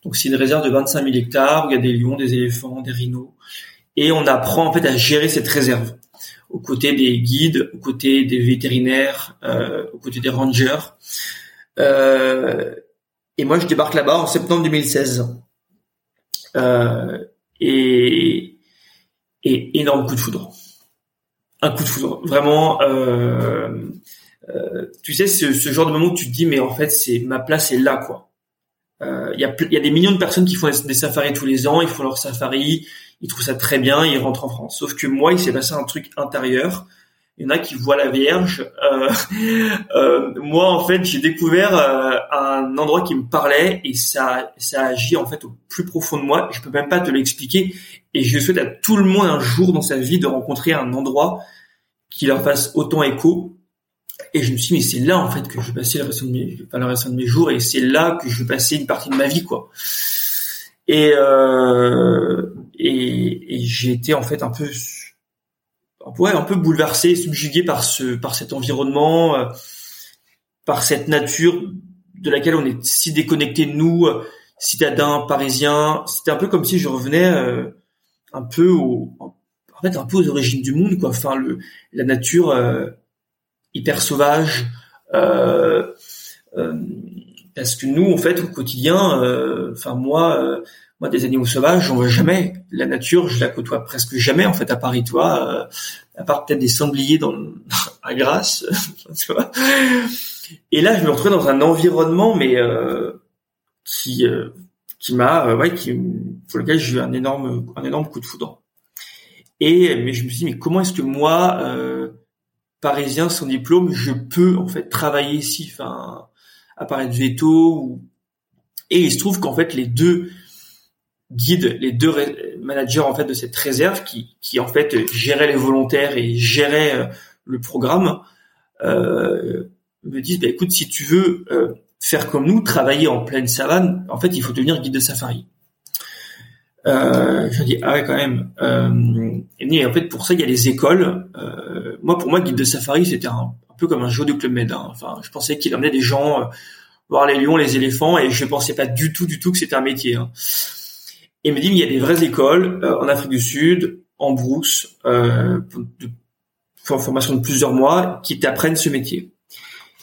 Donc c'est une réserve de 25 000 hectares où il y a des lions, des éléphants, des rhinos, et on apprend en fait à gérer cette réserve aux côtés des guides, aux côtés des vétérinaires, aux côtés des rangers. Euh, et moi, je débarque là-bas en septembre 2016. Euh, et, et énorme coup de foudre. Un coup de foudre. Vraiment, euh, euh, tu sais, ce, ce, genre de moment où tu te dis, mais en fait, c'est ma place est là, quoi. Il euh, y, a, y a des millions de personnes qui font des safaris tous les ans, ils font leur safari, ils trouvent ça très bien, ils rentrent en France. Sauf que moi, il s'est passé un truc intérieur il y en a qui voient la Vierge. Euh, euh, moi, en fait, j'ai découvert euh, un endroit qui me parlait et ça, ça agit en fait au plus profond de moi. Je peux même pas te l'expliquer. Et je souhaite à tout le monde un jour dans sa vie de rencontrer un endroit qui leur fasse autant écho. Et je me suis dit, mais c'est là en fait que je vais passer le reste de mes, pas le reste de mes jours, et c'est là que je vais passer une partie de ma vie, quoi. Et euh, et, et j'ai été en fait un peu ouais, un peu bouleversé, subjugué par ce, par cet environnement, euh, par cette nature de laquelle on est si déconnecté nous, euh, citadins parisiens. C'était un peu comme si je revenais euh, un peu au, en fait, un peu aux origines du monde, quoi. Enfin, le, la nature hyper sauvage. Parce que nous, en fait, au quotidien, enfin moi moi, des animaux sauvages, j'en vois jamais. La nature, je la côtoie presque jamais en fait à Paris, toi, euh, à part peut-être des sangliers dans à Grasse, tu vois. Et là, je me retrouvais dans un environnement, mais euh, qui euh, qui m'a, ouais, qui pour lequel j'ai eu un énorme un énorme coup de foudre. Et mais je me suis dit, mais comment est-ce que moi, parisien sans diplôme, je peux en fait travailler ici, enfin, apparaître veto ou... Et il se trouve qu'en fait les deux guide les deux managers en fait de cette réserve qui, qui en fait géraient les volontaires et géraient euh, le programme euh, me disent bah, écoute si tu veux euh, faire comme nous travailler en pleine savane en fait il faut devenir guide de safari Euh, je dis ah ouais quand même. Euh, et en fait pour ça il y a les écoles. Euh, moi pour moi guide de safari c'était un, peu comme un jeu de club med. Hein. Enfin je pensais qu'il emmenait des gens euh, voir les lions, les éléphants et je pensais pas du tout du tout que c'était un métier. Hein. Et il me dit il y a des vraies écoles en Afrique du Sud, en brousse, euh, de, formation de plusieurs mois qui t'apprennent ce métier.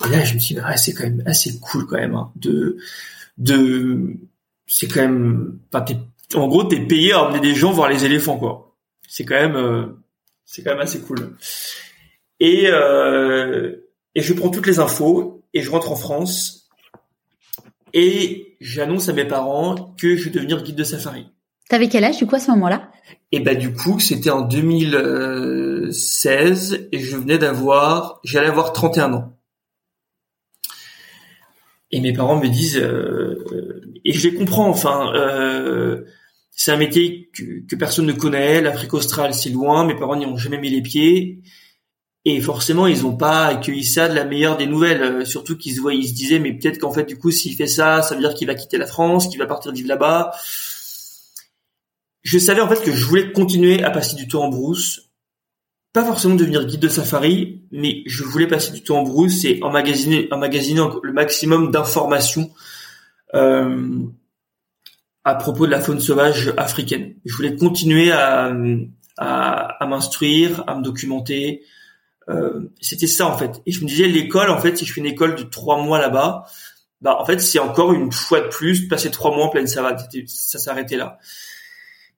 Et là je me suis dit ah, c'est quand même assez cool quand même hein, de de c'est quand même en gros, t'es payé à emmener des gens voir les éléphants, quoi. C'est quand même, euh, c'est quand même assez cool. Et euh, et je prends toutes les infos et je rentre en France et j'annonce à mes parents que je vais devenir guide de safari. T'avais quel âge du coup à ce moment-là? Et bah du coup, c'était en 2016 et je venais d'avoir, j'allais avoir 31 ans. Et mes parents me disent, euh, et je les comprends, enfin, euh, c'est un métier que, personne ne connaît. L'Afrique australe, c'est loin. Mes parents n'y ont jamais mis les pieds. Et forcément, ils n'ont pas accueilli ça de la meilleure des nouvelles. Euh, surtout qu'ils se disaient, mais peut-être qu'en fait, du coup, s'il fait ça, ça veut dire qu'il va quitter la France, qu'il va partir vivre là-bas. Je savais en fait que je voulais continuer à passer du temps en brousse. Pas forcément devenir guide de safari, mais je voulais passer du temps en brousse et emmagasiner, le maximum d'informations euh, à propos de la faune sauvage africaine. Je voulais continuer à, m'instruire, à me documenter. Euh, c'était ça en fait. Et je me disais l'école, en fait, si je fais une école de trois mois là-bas, bah en fait c'est encore une fois de plus passer trois mois en pleine savane. Ça s'arrêtait là.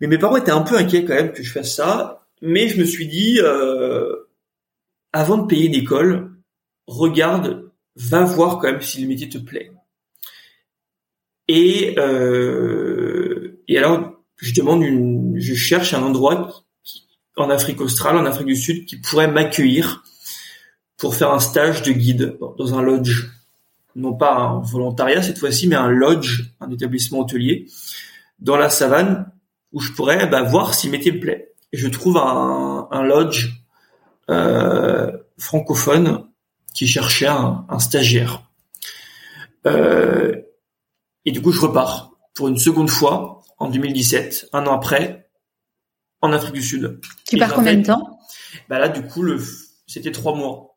Mais mes parents étaient un peu inquiets quand même que je fasse ça. Mais je me suis dit, euh, avant de payer une école, regarde, va voir quand même si le métier te plaît. Et, euh, et alors, je demande une, je cherche un endroit en Afrique australe, en Afrique du Sud, qui pourrait m'accueillir pour faire un stage de guide dans un lodge. Non pas un volontariat cette fois-ci, mais un lodge, un établissement hôtelier, dans la savane, où je pourrais bah, voir si métier me plaît. Et je trouve un, lodge euh, francophone qui cherchait un, un stagiaire. Euh, et du coup, je repars pour une seconde fois en 2017, un an après, en Afrique du Sud. Tu pars combien de temps? Bah là, du coup, le c'était trois mois.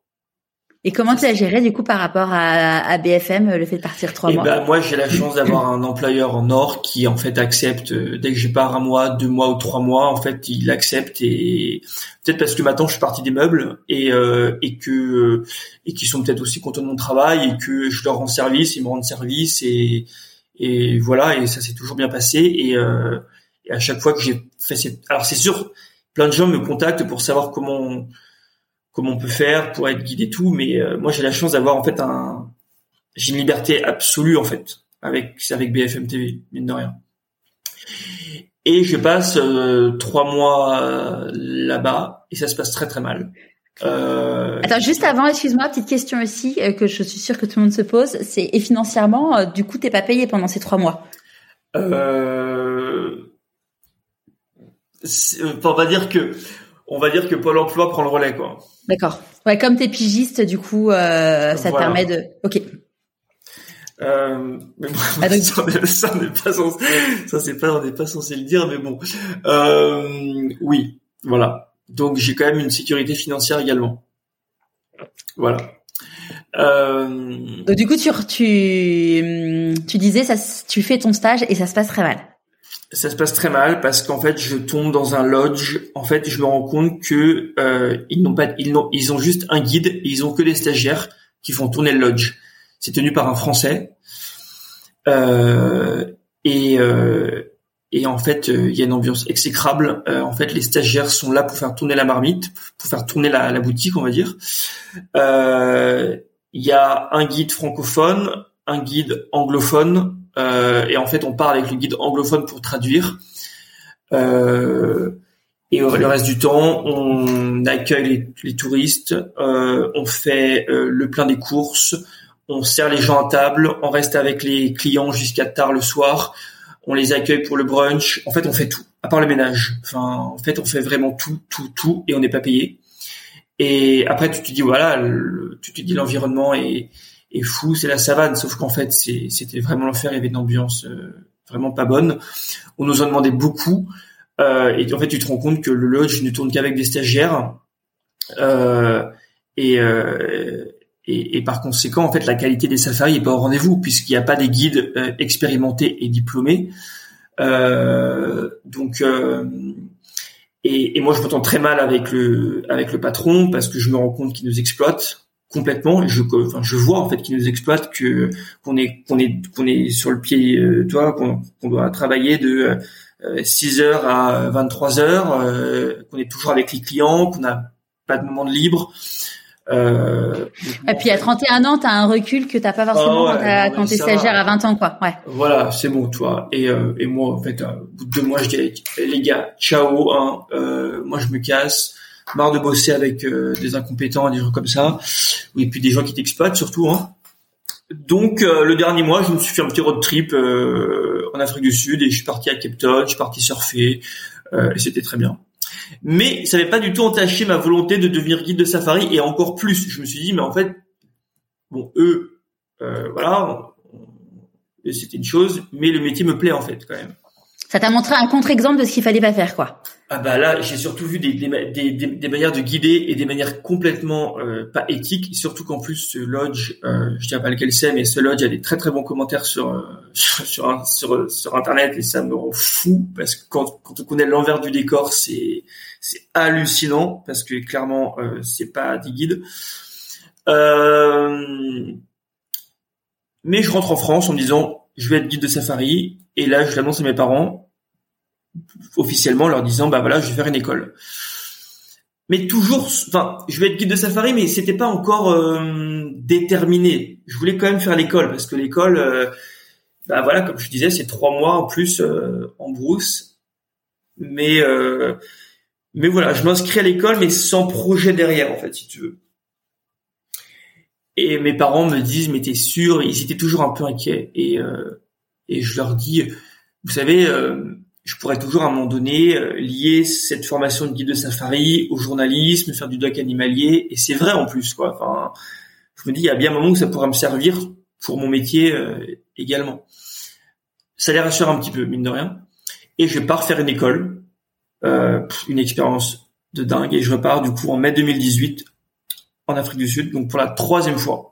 Et comment tu as géré du coup par rapport à, BFM le fait de partir trois et mois? ben, moi j'ai la chance d'avoir un employeur en or qui en fait accepte euh, dès que je pars un mois, deux mois ou trois mois en fait il accepte et peut-être parce que maintenant je suis parti des meubles et euh, et que et qu'ils sont peut-être aussi contents de mon travail et que je leur rends service, ils me rendent service et et voilà et ça s'est toujours bien passé et, euh, et à chaque fois que j'ai fait cette alors c'est sûr plein de gens me contactent pour savoir comment comment on peut faire pour être guidé tout mais euh, moi j'ai la chance d'avoir en fait un j'ai une liberté absolue en fait avec avec BFM TV mine de rien. Et je passe euh, trois mois euh, là-bas et ça se passe très très mal. Euh... Attends, juste avant, excuse-moi, petite question aussi que je suis sûre que tout le monde se pose, c'est et financièrement, du coup, t'es pas payé pendant ces trois mois? Euh... On va dire que on va dire que Pôle Emploi prend le relais, quoi. D'accord. Ouais, comme t'es pigiste, du coup, ça te permet de. Ok. Euh, mais bon, ah, ça, on n'est pas censé, ça c'est pas, on n'est pas censé le dire, mais bon, euh, oui, voilà. Donc j'ai quand même une sécurité financière également. Voilà. Euh... Donc du coup tu tu tu disais ça tu fais ton stage et ça se passe très mal. Ça se passe très mal parce qu'en fait je tombe dans un lodge. En fait je me rends compte que euh, ils n'ont pas ils n'ont ils ont juste un guide et ils ont que des stagiaires qui font tourner le lodge. C'est tenu par un Français. Euh, et euh, et en fait euh, il y a une ambiance exécrable. Euh, en fait, les stagiaires sont là pour faire tourner la marmite, pour faire tourner la, la boutique, on va dire. Euh, il y a un guide francophone, un guide anglophone, et en fait on part avec le guide anglophone pour traduire. et le reste du temps, on accueille les, les touristes, on fait le plein des courses, on sert les gens à table, on reste avec les clients jusqu'à tard le soir on les accueille pour le brunch. En fait, on fait tout, à part le ménage. Enfin, en fait, on fait vraiment tout, tout, tout, et on n'est pas payé. Et après, tu te dis voilà, tu te dis l'environnement est, est fou, c'est la savane. Sauf qu'en fait, c'était vraiment l'enfer. Il y avait une ambiance euh, vraiment pas bonne. On nous en demandait beaucoup. Euh, et en fait, tu te rends compte que le lodge ne tourne qu'avec des stagiaires. Euh, et, euh, et, et, par conséquent, en fait, la qualité des safaris est pas au rendez-vous puisqu'il n'y a pas des guides euh, expérimentés et diplômés. Euh, donc, et, et, moi, je m'entends très mal avec le avec le patron parce que je me rends compte qu'il nous exploite complètement. Je, enfin, je vois en fait qu'il nous exploite, que qu'on est qu'on est qu'on est sur le pied, euh, toi, qu'on doit travailler de 6 heures à 23 heures, qu'on est toujours avec les clients, qu'on n'a pas de moment de libre. Euh, et puis à 31 ans, tu as un recul que t'as pas forcément ah quand tu es stagiaire à 20 ans, quoi. Ouais. Voilà, c'est bon, toi. Et, euh, et moi, en fait, au bout de deux mois, je dirais, les gars, ciao, hein, euh, moi je me casse, marre de bosser avec euh, des incompétents, des gens comme ça, et puis des gens qui t'exploitent surtout. Hein. Donc euh, le dernier mois, je me suis fait un petit road trip en Afrique du Sud et je suis parti à Cape Town, je suis parti surfer, et c'était très bien. Mais ça n'avait pas du tout entaché ma volonté de devenir guide de safari et encore plus. Je me suis dit, mais en fait, bon, eux, euh, voilà, c'était une chose, mais le métier me plaît en fait quand même. Ça t'a montré un contre-exemple de ce qu'il fallait pas faire, quoi. Ah bah là, j'ai surtout vu des, des, des, manières de guider et des manières complètement euh, pas éthiques. Surtout qu'en plus, ce lodge, euh, je dirais pas lequel c'est, mais ce lodge a des très très bons commentaires sur euh, sur, sur, sur, internet et ça me rend fou parce que quand, quand on connaît l'envers du décor, c'est c'est hallucinant parce que clairement, euh, c'est pas des guides. Euh, mais je rentre en France en me disant, je vais être guide de safari et là, je l'annonce à mes parents officiellement leur disant bah voilà je vais faire une école. Mais toujours enfin je vais être guide de safari mais c'était pas encore euh, déterminé. Je voulais quand même faire l'école parce que l'école euh, bah voilà comme je disais c'est trois mois en plus euh, en brousse. Mais mais voilà je m'inscris à l'école mais sans projet derrière en fait si tu veux. Et mes parents me disent mais t'es sûr? Ils étaient toujours un peu inquiets. Et et je leur dis vous savez je pourrais toujours à un moment donné euh, lier cette formation de guide de safari au journalisme, faire du doc animalier, et c'est vrai en plus quoi. Enfin, je me dis il y a bien un moment où ça pourra me servir pour mon métier euh, également. Ça les rassure un petit peu mine de rien. Et je pars faire une école, euh, une expérience de dingue, et je repars du coup en mai 2018 en Afrique du Sud, donc pour la troisième fois.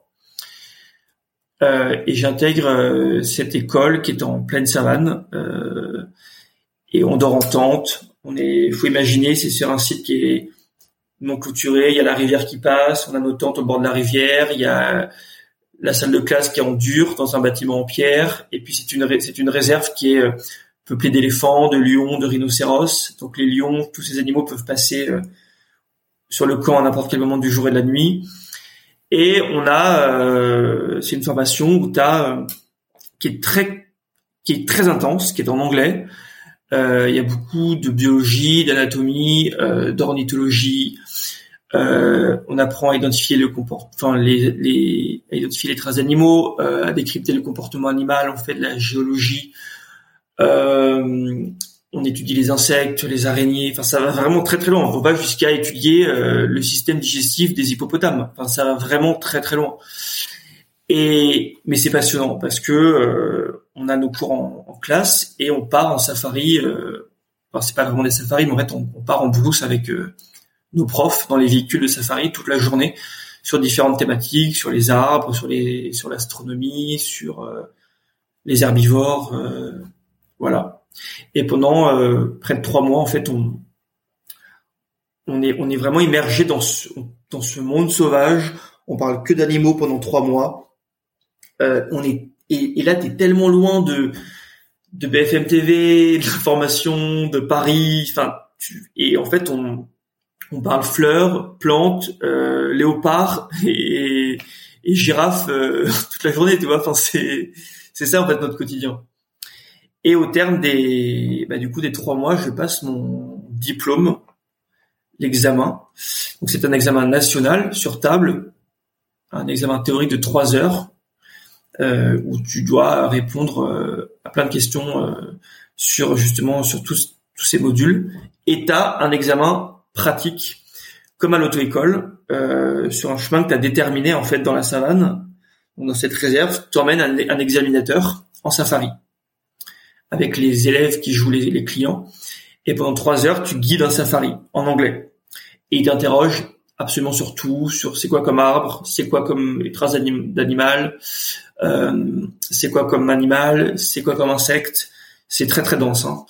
Et j'intègre cette école qui est en pleine savane. Et on dort en tente. On est, faut imaginer, c'est sur un site qui est non clôturé. Il y a la rivière qui passe. On a nos tentes au bord de la rivière. Il y a la salle de classe qui est en dur dans un bâtiment en pierre. Et puis c'est une c'est une réserve qui est euh, peuplée d'éléphants, de lions, de rhinocéros. Donc les lions, tous ces animaux peuvent passer euh, sur le camp à n'importe quel moment du jour et de la nuit. Et on a, euh, c'est une formation où t'as, qui est très, qui est très intense, qui est en anglais, euh, il y a beaucoup de biologie, d'anatomie, euh, d'ornithologie. Euh, on apprend à identifier le les, les, à identifier les traces d'animaux, euh, à décrypter le comportement animal. On fait de la géologie. Euh, on étudie les insectes, les araignées. Enfin, ça va vraiment très très loin. On va jusqu'à étudier le système digestif des hippopotames. Enfin, ça va vraiment très très loin. Et mais c'est passionnant parce que euh, on a nos cours en, classe et on part en safari. Euh, enfin, c'est pas vraiment des safaris, mais en fait on, part en brousse avec euh, nos profs dans les véhicules de safari toute la journée sur différentes thématiques, sur les arbres, sur les sur l'astronomie, sur euh, les herbivores, voilà. Et pendant près de trois mois, en fait, on on est on est vraiment immergé dans ce dans ce monde sauvage. On parle que d'animaux pendant trois mois euh, on est et, là, tu tellement loin de de BFM TV, de l'information, de Paris. Enfin, et en fait, on on parle fleurs, plantes, euh, léopards et, et girafes euh, toute la journée, tu vois. Enfin, c'est c'est ça en fait notre quotidien. Et au terme des bah, du coup des trois mois, je passe mon diplôme, l'examen. Donc c'est un examen national sur table, un examen théorique de trois heures euh, où tu dois répondre euh, à plein de questions euh, sur justement sur tous, tous ces modules. Et tu as un examen pratique comme à l'auto-école euh, sur un chemin que tu as déterminé en fait dans la savane. dans cette réserve, tu emmènes un, un examinateur en safari avec les élèves qui jouent les, les clients. Et pendant trois heures, tu guides un safari en anglais. Et il t'interroge absolument sur tout, sur c'est quoi comme arbre, c'est quoi comme traces d'animal, c'est quoi comme animal, c'est quoi comme insecte? C'est très très dense. Hein.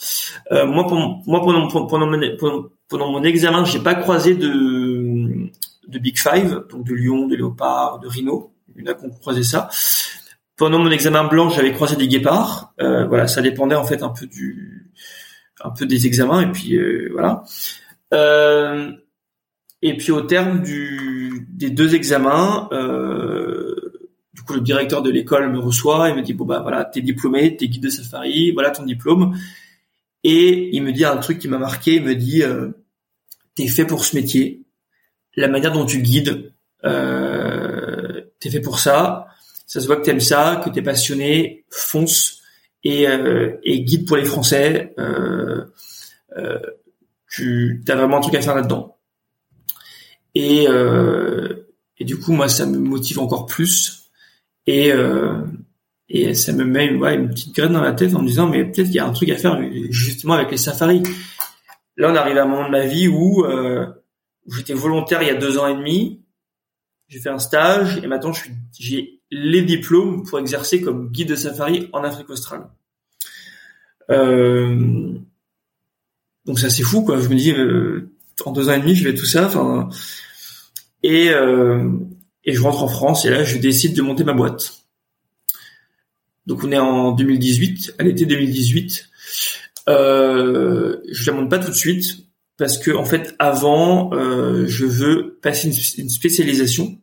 Euh, moi, pendant, moi pendant, pendant, mon, pendant mon examen, j'ai pas croisé de, de Big Five, donc de lion, de léopard, de rhino. Il y en a qui ont croisé ça. Pendant mon examen blanc, j'avais croisé des guépards. Euh, voilà, ça dépendait en fait un peu du, un peu des examens et puis euh, voilà. Euh, et puis au terme du, des deux examens, euh, du coup le directeur de l'école me reçoit et me dit bon bah voilà t'es diplômé, t'es guide de safari, voilà ton diplôme. Et il me dit un truc qui m'a marqué, il me dit euh, t'es fait pour ce métier, la manière dont tu guides, euh, t'es fait pour ça, ça se voit que t'aimes ça, que t'es passionné, fonce et, euh, et guide pour les Français. Euh, euh, tu as vraiment un truc à faire là-dedans. Et, euh, et du coup, moi, ça me motive encore plus. Et, euh, et ça me met ouais, une petite graine dans la tête en me disant, mais peut-être qu'il y a un truc à faire justement avec les safaris. Là, on arrive à un moment de ma vie où, euh, où j'étais volontaire il y a deux ans et demi. J'ai fait un stage et maintenant, j'ai les diplômes pour exercer comme guide de safari en Afrique australe. Euh, donc ça c'est fou quoi. Je me dis euh, en deux ans et demi je vais tout ça. Et euh, et je rentre en France et là je décide de monter ma boîte. Donc on est en 2018, à l'été 2018. Euh, je la monte pas tout de suite parce que en fait avant euh, je veux passer une, spécialisation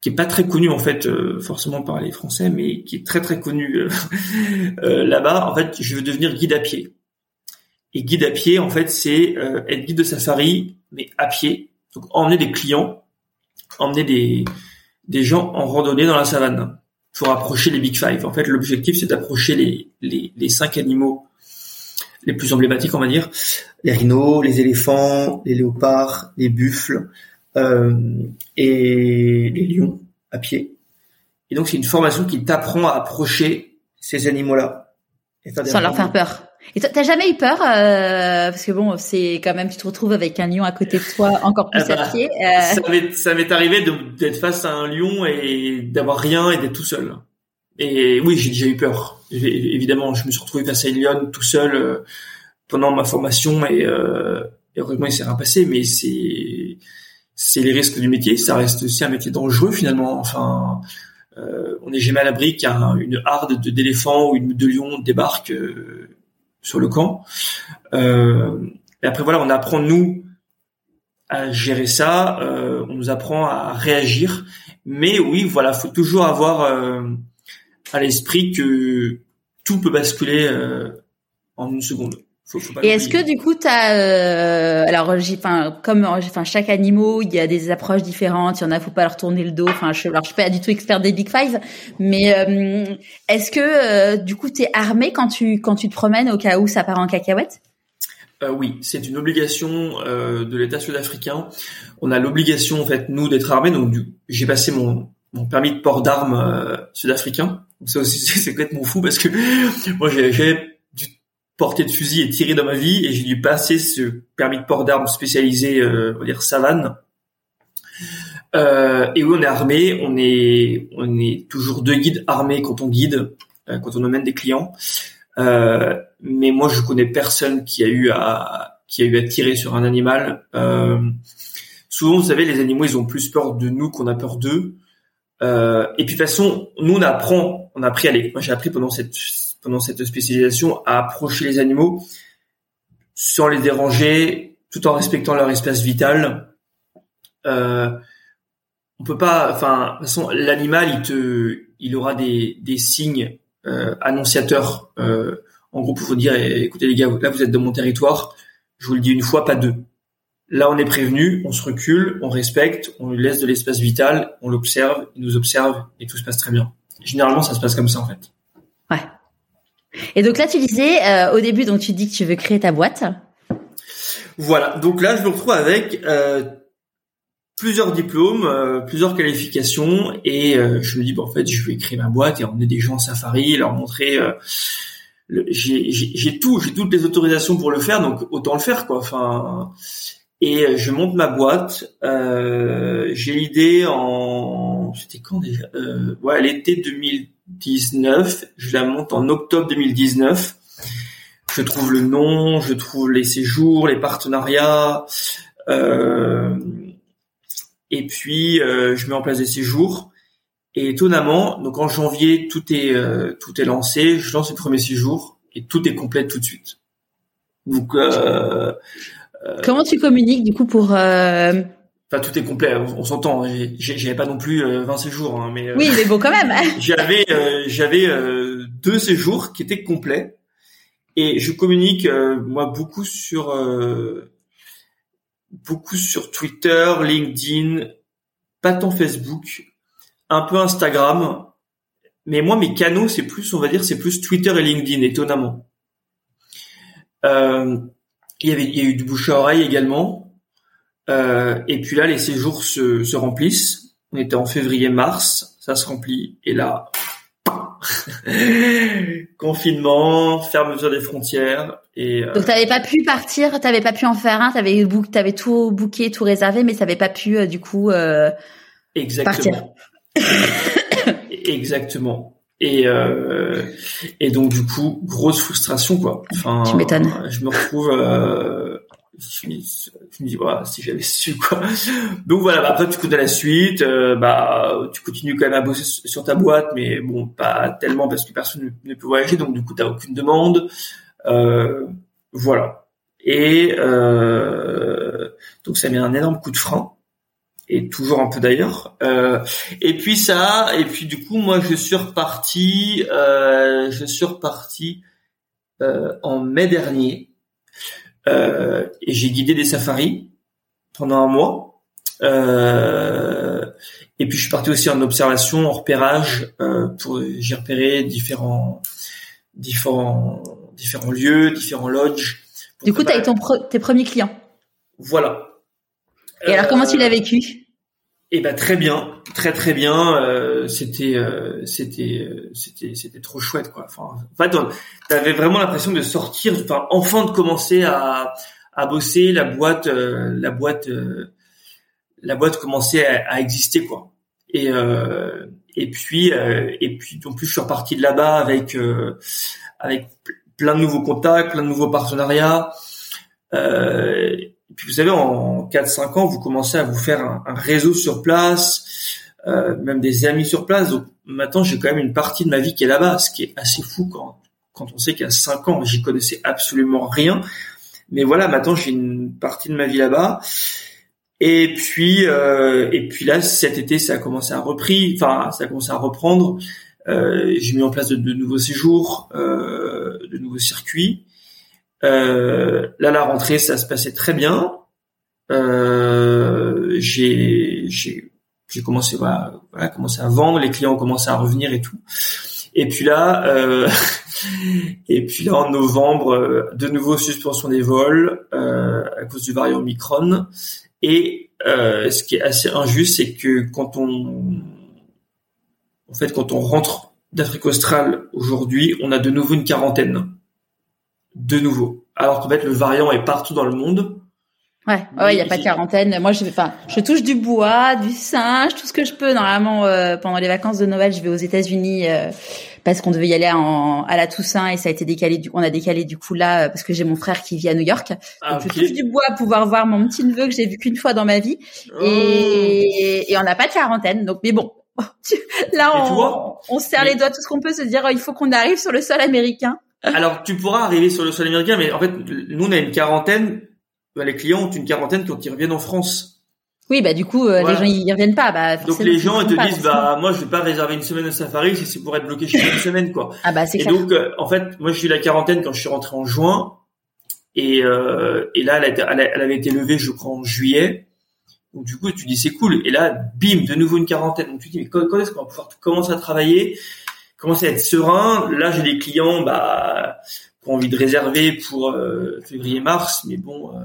qui est pas très connue en fait euh, forcément par les Français, mais qui est très très connue euh, là-bas. En fait, je veux devenir guide à pied. Et guide à pied, en fait, c'est être guide de safari, mais à pied donc emmener des clients, emmener des, des gens en randonnée dans la savane pour approcher les Big Five. En fait, l'objectif, c'est d'approcher les, les, les cinq animaux les plus emblématiques, on va dire. Les rhinos, les éléphants, les léopards, les buffles euh, et les lions à pied. Et donc, c'est une formation qui t'apprend à approcher ces animaux-là. Sans leur faire peur. Et t'as jamais eu peur euh, parce que bon, c'est quand même tu te retrouves avec un lion à côté de toi, encore plus ah bah, à pied. Euh... Ça m'est arrivé d'être face à un lion et d'avoir rien et d'être tout seul. Et oui, j'ai déjà eu peur. Évidemment, je me suis retrouvé face à une lionne tout seul euh, pendant ma formation et, euh, et heureusement il s'est rien passé. Mais c'est c'est les risques du métier. Ça reste aussi un métier dangereux finalement. Enfin. Euh, on n'est jamais à l'abri qu'une harde d'éléphants ou une de lions débarque euh, sur le camp. Euh, et après voilà, on apprend nous à gérer ça, euh, on nous apprend à réagir. Mais oui, voilà, faut toujours avoir euh, à l'esprit que tout peut basculer en une seconde. Et est-ce que du coup, tu as euh, alors, enfin, comme enfin chaque animal, il y a des approches différentes. Il y en a, faut pas leur tourner le dos. Enfin, je, alors je suis pas du tout expert des Big Five, mais euh, est-ce que euh, du coup, tu es armé quand tu quand tu te promènes au cas où ça part en cacahuète? Euh, Oui, c'est une obligation euh, de l'État sud-africain. On a l'obligation en fait nous d'être armés. Donc, j'ai passé mon mon permis de port d'armes sud-africain. Donc ça aussi, c'est complètement fou parce que moi, j'ai porter de fusil et tirer dans ma vie et j'ai dû passer ce permis de port d'armes spécialisé, euh, on va dire savane. Euh, et où on est armé, on est on est toujours deux guides armés quand on guide, euh, quand on emmène des clients. Mais moi je connais personne qui a eu à qui a eu à tirer sur un animal. Souvent vous savez les animaux ils ont plus peur de nous qu'on a peur d'eux. et puis de toute façon nous on apprend, on a appris à les, moi j'ai appris pendant cette pendant cette spécialisation à approcher les animaux sans les déranger, tout en respectant leur espace vital. Euh, on peut pas, enfin, de toute façon, l'animal, il te, il aura des, des signes euh, annonciateurs. Euh, en gros, pour vous dire, écoutez les gars, là vous êtes dans mon territoire. Je vous le dis une fois, pas deux. Là, on est prévenu, on se recule, on respecte, on lui laisse de l'espace vital, on l'observe, il nous observe et tout se passe très bien. Généralement, ça se passe comme ça en fait. Ouais. Et donc là, tu disais euh, au début, donc tu dis que tu veux créer ta boîte. Voilà. Donc là, je me retrouve avec euh, plusieurs diplômes, euh, plusieurs qualifications, et je me dis, bon, en fait, je vais créer ma boîte et emmener des gens en safari, leur montrer j'ai tout, j'ai toutes les autorisations pour le faire, donc autant le faire quoi. Enfin, et je monte ma boîte. J'ai l'idée en, c'était quand déjà? Ouais, l'été 2019. Je la monte en octobre 2019. Je trouve le nom, je trouve les séjours, les partenariats. Euh, et puis euh, je mets en place des séjours. Et étonnamment, donc en janvier, tout est euh, tout est lancé. Je lance le premier séjour et tout est complet tout de suite. Donc euh, euh, comment tu communiques du coup pour Enfin, tout est complet. On, s'entend. J'avais pas non plus 20 séjours, hein, mais oui, mais bon quand même. j'avais j'avais deux séjours qui étaient complets et je communique moi beaucoup sur beaucoup sur Twitter, LinkedIn, pas tant Facebook, un peu Instagram. Mais moi, mes canaux, c'est plus, on va dire, c'est plus Twitter et LinkedIn, étonnamment. Euh, il y avait, il y a eu du bouche à oreille également. Euh, et puis là, les séjours se, se remplissent. On était en février-mars, ça se remplit. Et là, confinement, fermeture des frontières. Et euh... donc t'avais pas pu partir, t'avais pas pu en faire un, t'avais book, t'avais tout booké, tout réservé, mais t'avais pas pu euh, du coup euh, Exactement. partir. Exactement. Et et donc du coup grosse frustration quoi. Enfin, tu m'étonnes. Je me retrouve je me, me dis voilà si j'avais su quoi. Donc voilà bah, après tu connais la suite euh, bah tu continues quand même à bosser sur ta boîte mais bon pas tellement parce que personne ne peut voyager donc du coup t'as aucune demande. Euh, voilà. Et euh, donc ça met un énorme coup de frein. Et toujours un peu d'ailleurs. Euh, et puis ça et puis du coup moi je suis reparti euh, je suis reparti euh, en mai dernier euh, et j'ai guidé des safaris pendant un mois. Euh, et puis je suis parti aussi en observation, en repérage, euh, pour j'ai repéré différents différents différents lieux, différents lodges. Du coup, tu as eu ton tes premiers clients. Voilà. Et alors, comment tu l'as vécu? Eh ben très bien, très très bien. Euh, c'était euh, c'était euh, c'était c'était trop chouette quoi. Enfin, en fait, t'avais vraiment l'impression de sortir, enfin enfin de commencer à à bosser. La boîte la boîte la boîte commençait à, à exister quoi. Et et puis et puis en plus je suis reparti de là-bas avec avec plein de nouveaux contacts, plein de nouveaux partenariats. Euh, et puis vous savez, en 4-5 ans, vous commencez à vous faire un, réseau sur place, euh, même des amis sur place. Donc maintenant, j'ai quand même une partie de ma vie qui est là-bas, ce qui est assez fou quand, quand on sait qu'il y a 5 ans, j'y connaissais absolument rien. Mais voilà, maintenant j'ai une partie de ma vie là-bas. Et puis, euh, et puis là, cet été, ça a commencé à repris, enfin, ça a commencé à reprendre. Euh, j'ai mis en place de, de nouveaux séjours, euh, de nouveaux circuits. Euh, là, la rentrée, ça se passait très bien. Euh, j'ai commencé voilà, commencé à vendre, les clients ont commencé à revenir et tout. Et puis là, euh, et puis là en novembre, de nouveau suspension des vols euh, à cause du variant Omicron. Et ce qui est assez injuste, c'est que quand on, fait, quand on rentre d'Afrique australe aujourd'hui, on a de nouveau une quarantaine de nouveau. Alors qu'en fait, le variant est partout dans le monde. Ouais, ouais, il n'y a pas de quarantaine. Moi, je, enfin, je touche du bois, du singe, tout ce que je peux. Normalement, euh, pendant les vacances de Noël, je vais aux États-Unis euh, parce qu'on devait y aller à la Toussaint et ça a été décalé. Du, on a décalé du coup là euh, parce que j'ai mon frère qui vit à New York. Ah, Donc, je touche du bois à pouvoir voir mon petit neveu que j'ai vu qu'une fois dans ma vie oh. et, et on n'a pas de quarantaine. Donc, mais bon, là, on, on se serre les doigts tout ce qu'on peut se dire. Il faut qu'on arrive sur le sol américain. Alors, tu pourras arriver sur le sol américain, mais en fait, nous, on a une quarantaine. Bah, les clients ont une quarantaine quand ils reviennent en France. Oui, bah du coup, euh, les gens ils reviennent pas. Bah, Donc les gens ils te disent, bah moi je vais pas réserver une semaine de safari si c'est pour être bloqué chez une semaine, quoi. Ah bah c'est Et donc, euh, en fait, moi j'ai eu la quarantaine quand je suis rentré en juin, et euh, et là elle, a été, elle, avait été levée, je crois, en juillet. Donc du coup, tu dis c'est cool. Et là, bim, de nouveau une quarantaine. Donc tu dis mais quand, quand est-ce qu'on va pouvoir commencer à travailler? Commencer à être serein. Là, j'ai des clients bah, qui ont envie de réserver pour euh, février-mars, mais bon, euh,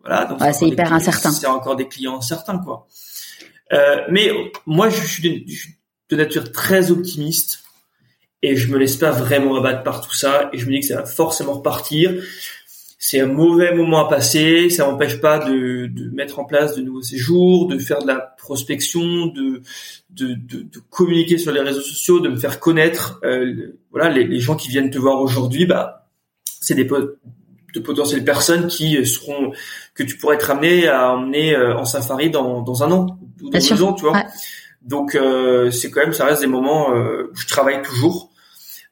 voilà. Donc c'est hyper incertain. C'est encore des clients incertains, quoi. Euh, mais moi, je suis de, de, nature très optimiste et je me laisse pas vraiment abattre par tout ça et je me dis que ça va forcément repartir. C'est un mauvais moment à passer, ça m'empêche pas de, de, mettre en place de nouveaux séjours, de faire de la prospection, de, de, de, de communiquer sur les réseaux sociaux, de me faire connaître. Euh, voilà, les, les, gens qui viennent te voir aujourd'hui, bah, c'est des de potentielles personnes qui seront que tu pourrais être amené à emmener euh, en safari dans, dans un an ou dans deux ans, tu vois. Donc euh, c'est quand même, ça reste des moments euh, où je travaille toujours,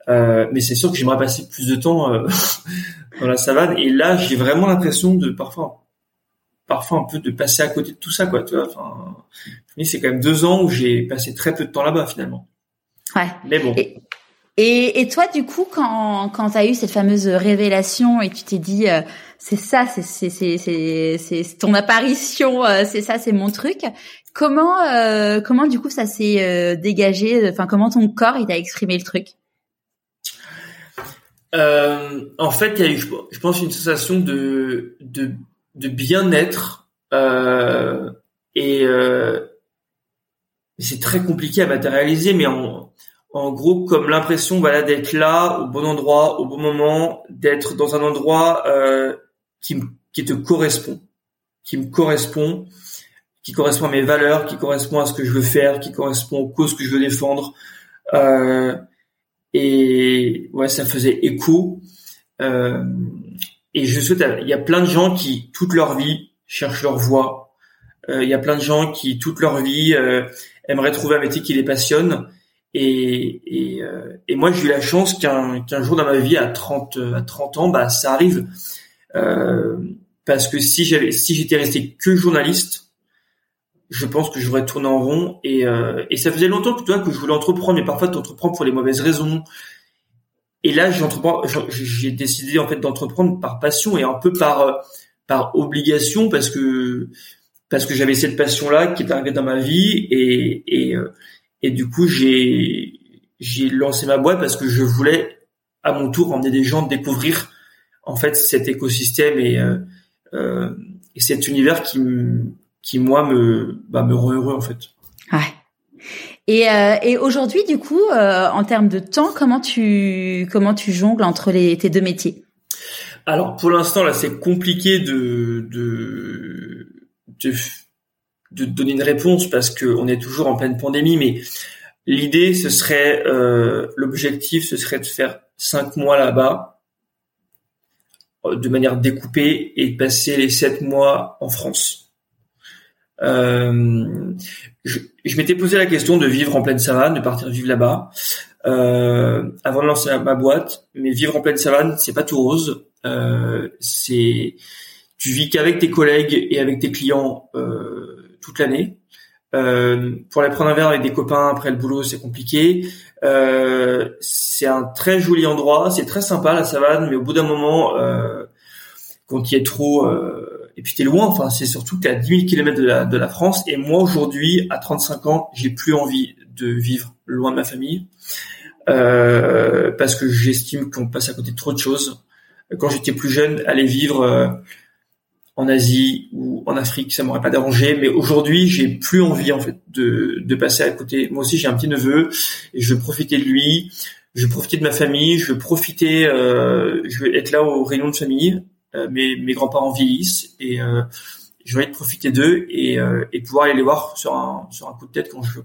euh, mais c'est sûr que j'aimerais passer plus de temps dans la savane. Et là, j'ai vraiment l'impression de parfois, parfois un peu de passer à côté de tout ça, quoi. Tu vois. Enfin, c'est quand même deux ans où j'ai passé très peu de temps là-bas finalement. Ouais. Mais bon. Et, et, toi, du coup, quand, quand tu as eu cette fameuse révélation et tu t'es dit, euh, c'est ça, c'est, c'est, c'est, c'est, c'est ton apparition, euh, c'est ça, c'est mon truc. Comment, euh, comment du coup ça s'est dégagé? Enfin, comment ton corps il t'a exprimé le truc? En fait, il y a eu, je pense, une sensation de de, de bien-être et c'est très compliqué à matérialiser, mais en en gros comme l'impression voilà d'être là au bon endroit au bon moment d'être dans un endroit euh, qui qui te correspond qui me correspond qui correspond à mes valeurs qui correspond à ce que je veux faire qui correspond aux causes que je veux défendre euh, et ouais ça faisait écho. Euh, et je souhaite il y a plein de gens qui toute leur vie cherchent leur voie. Euh, il y a plein de gens qui toute leur vie euh, aimeraient trouver un métier qui les passionne. Et, et, euh, et moi, j'ai eu la chance qu'un jour dans ma vie, à 30 à 30 ans, bah ça arrive. Euh, parce que si j'avais si j'étais resté que journaliste, je pense que j'aurais tourné en rond. Et, euh, et ça faisait longtemps que toi que je voulais entreprendre, mais parfois tu entreprends pour les mauvaises raisons. Et là, j'ai décidé en fait d'entreprendre par passion et un peu par par obligation parce que parce que j'avais cette passion là qui est arrivée dans ma vie et et euh, et du coup, j'ai j'ai lancé ma boîte parce que je voulais à mon tour emmener des gens découvrir en fait cet écosystème et, euh, euh, et cet univers qui qui moi me bah, me rend heureux en fait. Ouais. Et, euh, et aujourd'hui, du coup, euh, en termes de temps, comment tu comment tu jongles entre les, tes deux métiers? Alors pour l'instant là, c'est compliqué de, de de de donner une réponse parce qu'on est toujours en pleine pandémie, mais l'idée, ce serait, euh, l'objectif, ce serait de faire cinq mois là-bas euh, de manière découpée et de passer les sept mois en France. Euh, je, je m'étais posé la question de vivre en pleine savane, de partir vivre là-bas, euh, avant de lancer ma boîte. Mais vivre en pleine savane, c'est pas tout rose. Euh, c'est tu vis qu'avec tes collègues et avec tes clients euh, toute l'année. Euh, pour aller prendre un verre avec des copains après le boulot, c'est compliqué. C'est un très joli endroit, c'est très sympa la savane, mais au bout d'un moment, quand il est trop, euh, et puis t'es loin, enfin c'est surtout t'es à 10 000 km de la, de la France. Et moi aujourd'hui, à 35 ans, j'ai plus envie de vivre loin de ma famille euh, parce que j'estime qu'on passe à côté de trop de choses. Quand j'étais plus jeune, aller vivre euh, en Asie ou en Afrique, ça m'aurait pas dérangé. Mais aujourd'hui, j'ai plus envie en fait de, de passer à côté. Moi aussi, j'ai un petit neveu et je veux profiter de lui. Je veux profiter de ma famille. Je veux profiter. Euh, je veux être là aux réunions de famille. Euh, mes, grands-parents vieillissent et euh, je veux profiter d'eux et, euh, et pouvoir aller les voir sur un coup de tête quand je veux.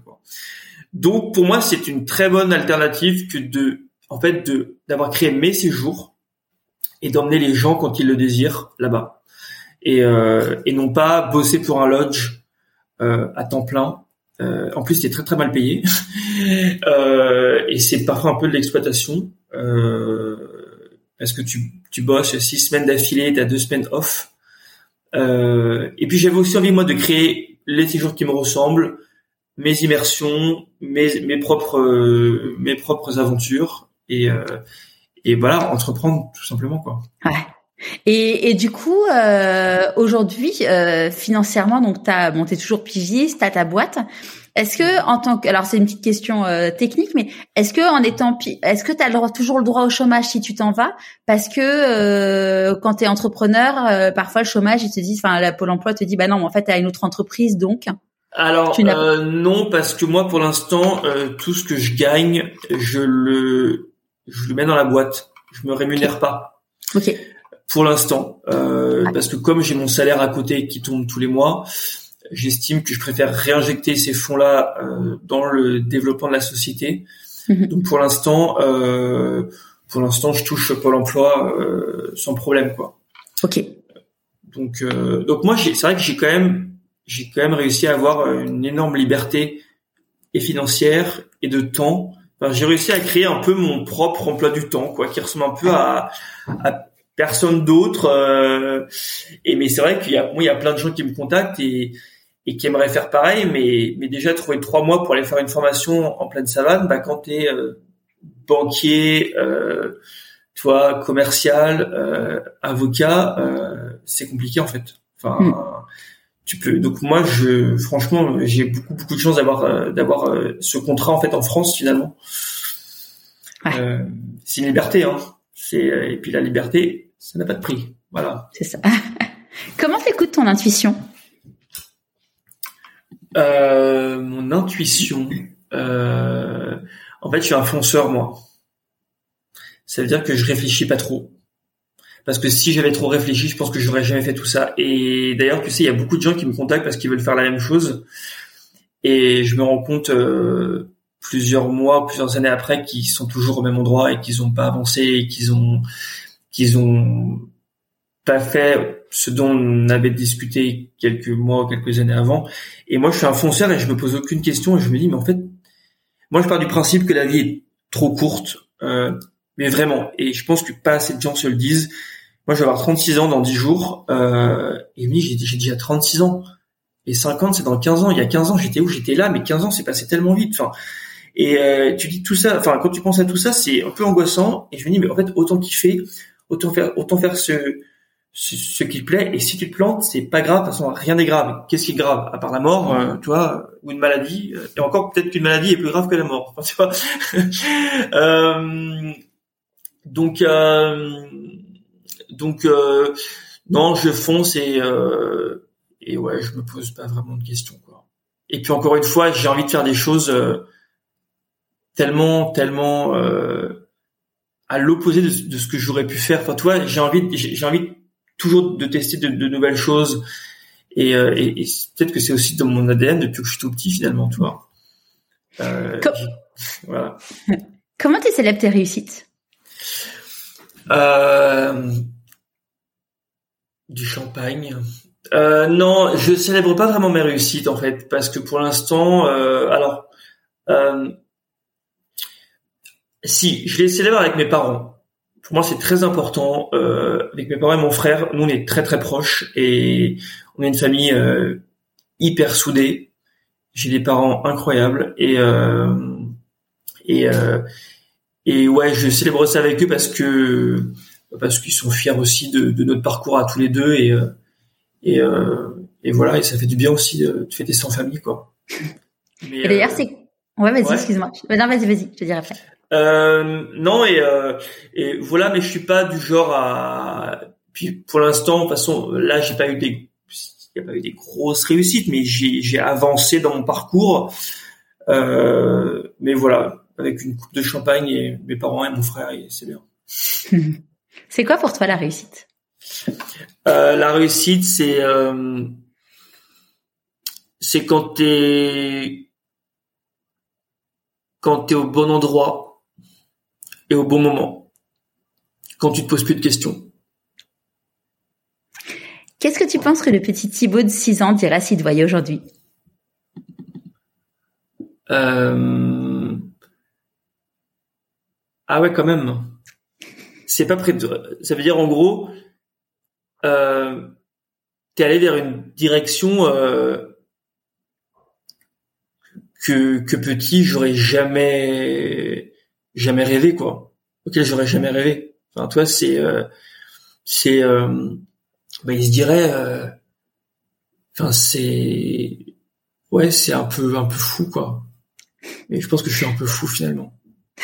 Donc pour moi, c'est une très bonne alternative que de en fait de d'avoir créé mes séjours et d'emmener les gens quand ils le désirent là-bas et, non pas bosser pour un lodge à temps plein. En plus, c'est très très mal payé et c'est parfois un peu de l'exploitation parce que tu, tu bosses six semaines d'affilée, t'as deux semaines off. Euh, et puis j'avais aussi envie moi de créer les séjours qui me ressemblent, mes immersions, mes, mes propres euh, mes propres aventures et euh, et voilà entreprendre tout simplement quoi. Ouais. Et, et du coup, euh, aujourd'hui, euh, financièrement, donc t'as, bon, t'es toujours pigiste, t'as ta boîte. Est-ce que en tant que, alors c'est une petite question euh, technique, mais est-ce que en étant, est-ce que t'as le toujours le droit au chômage si tu t'en vas? Parce que euh, quand t'es entrepreneur, euh, parfois le chômage, ils te disent, enfin, la Pôle Emploi te dit, bah non, mais en fait, t'as une autre entreprise, donc. Alors euh, non, parce que moi, pour l'instant, euh, tout ce que je gagne, je le, je le mets dans la boîte. Je me rémunère pas. Ok. Pour l'instant, euh, parce que comme j'ai mon salaire à côté qui tombe tous les mois, j'estime que je préfère réinjecter ces fonds-là euh, dans le développement de la société. Mhm. Donc pour l'instant, euh, pour l'instant, je touche Pôle Emploi sans problème, quoi. Ok. Donc, donc moi, c'est vrai que j'ai quand même j'ai quand même réussi à avoir euh, une énorme liberté et financière et de temps. Enfin, j'ai réussi à créer un peu mon propre emploi du temps, quoi, qui ressemble un peu à, à personne d'autre. Euh, et mais c'est vrai qu'il y a, moi, il y a plein de gens qui me contactent et, et qui aimeraient faire pareil, mais, mais déjà trouver trois mois pour aller faire une formation en pleine savane, bah, quand t'es euh, banquier, euh, toi, commercial, euh, avocat, euh, c'est compliqué en fait. Enfin, hmm. tu peux donc moi je franchement j'ai beaucoup beaucoup de chance d'avoir euh, d'avoir euh, ce contrat en fait en France finalement. Euh, c'est une liberté hein. C'est et puis la liberté ça n'a pas de prix. Voilà. C'est ça. Comment t'écoutes ton intuition? Mon intuition en fait je suis un fonceur moi. Ça veut dire que je réfléchis pas trop. Parce que si j'avais trop réfléchi, je pense que j'aurais jamais fait tout ça. Et d'ailleurs, tu sais, il y a beaucoup de gens qui me contactent parce qu'ils veulent faire la même chose, et je me rends compte euh, plusieurs mois, plusieurs années après qu'ils sont toujours au même endroit et qu'ils n'ont pas avancé, et qu'ils ont qu'ils ont pas fait ce dont on avait discuté quelques mois, quelques années avant. Et moi, je suis un fonceur et je me pose aucune question et je me dis, mais en fait, moi, je pars du principe que la vie est trop courte, euh, mais vraiment. Et je pense que pas assez de gens se le disent. Moi, je vais avoir 36 ans dans 10 jours. Euh, et oui, j'ai, déjà 36 ans. Et 50, c'est dans 15 ans. Il y a 15 ans, j'étais où? J'étais là, mais 15 ans, c'est passé tellement vite. Enfin, et euh, tu dis tout ça. Enfin, quand tu penses à tout ça, c'est un peu angoissant. Et je me dis, mais en fait, autant kiffer, autant faire, autant faire ce, ce, qui te plaît. Et si tu te plantes, c'est pas grave. De toute façon, rien n'est grave. Qu'est-ce qui est grave À part la mort, euh, tu vois, ou une maladie. Et encore, peut-être qu'une maladie est plus grave que la mort. Enfin, tu vois. euh, donc, euh, donc euh, non, je fonce et euh, et ouais, je me pose pas vraiment de questions quoi. Et puis encore une fois, j'ai envie de faire des choses euh, tellement tellement euh, à l'opposé de, de, ce que j'aurais pu faire. Enfin, toi, j'ai envie j'ai envie toujours de tester de, de nouvelles choses. Et, euh, et, et peut-être que c'est aussi dans mon ADN depuis que je suis tout petit finalement, tu vois. Euh, voilà. Comment tu célèbres tes réussites? Euh, du champagne. Non, je célèbre pas vraiment mes réussites en fait, parce que pour l'instant, alors, si je les célèbre avec mes parents. Pour moi, c'est très important. Euh, avec mes parents et mon frère, nous on est très très proches et on est une famille euh, hyper soudée. J'ai des parents incroyables et et et ouais, je célèbre ça avec eux parce que parce qu'ils sont fiers aussi de, de, notre parcours à tous les deux et euh, et, euh, et voilà et ça fait du bien aussi de, fêter sans famille quoi. Mais, et d'ailleurs euh, c'est ouais vas-y excuse-moi non vas-y vas-y je te dirai après. Euh, non et et voilà mais je suis pas du genre à puis pour l'instant de toute façon là j'ai pas eu des il y a pas eu des grosses réussites mais j'ai j'ai avancé dans mon parcours. Mais voilà avec une coupe de champagne et mes parents et mon frère c'est bien. C'est quoi pour toi la réussite? Euh, La réussite, c'est euh, c'est quand t'es quand t'es au bon endroit et au bon moment, quand tu te poses plus de questions. Qu'est-ce que tu penses que le petit Thibaut de 6 ans dirait s'il te voyait aujourd'hui? Euh... Ah ouais, quand même. C'est pas prêt de... ça veut dire en gros euh, t'es allé vers une direction euh, que que petit j'aurais jamais jamais rêvé quoi. Ok j'aurais jamais rêvé. Enfin toi c'est euh, c'est euh, bah, il se dirait euh, enfin c'est ouais c'est un peu un peu fou quoi. Mais je pense que je suis un peu fou finalement.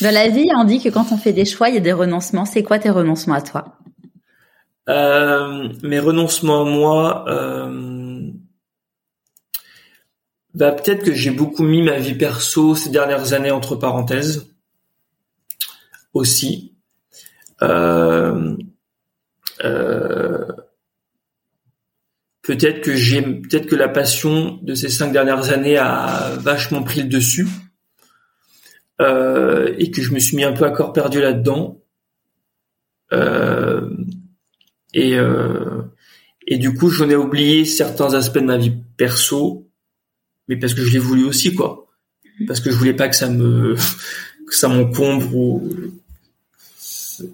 Dans la vie, on dit que quand on fait des choix, il y a des renoncements. C'est quoi tes renoncements à toi? Euh, Mes renoncements à moi, euh, bah peut-être que j'ai beaucoup mis ma vie perso ces dernières années entre parenthèses aussi. Euh, euh, peut-être que j'ai peut-être que la passion de ces cinq dernières années a vachement pris le dessus euh, et que je me suis mis un peu à corps perdu là-dedans. Euh, et euh, et du coup, j'en ai oublié certains aspects de ma vie perso, mais parce que je l'ai voulu aussi, quoi. Parce que je voulais pas que ça me que ça m'encombre ou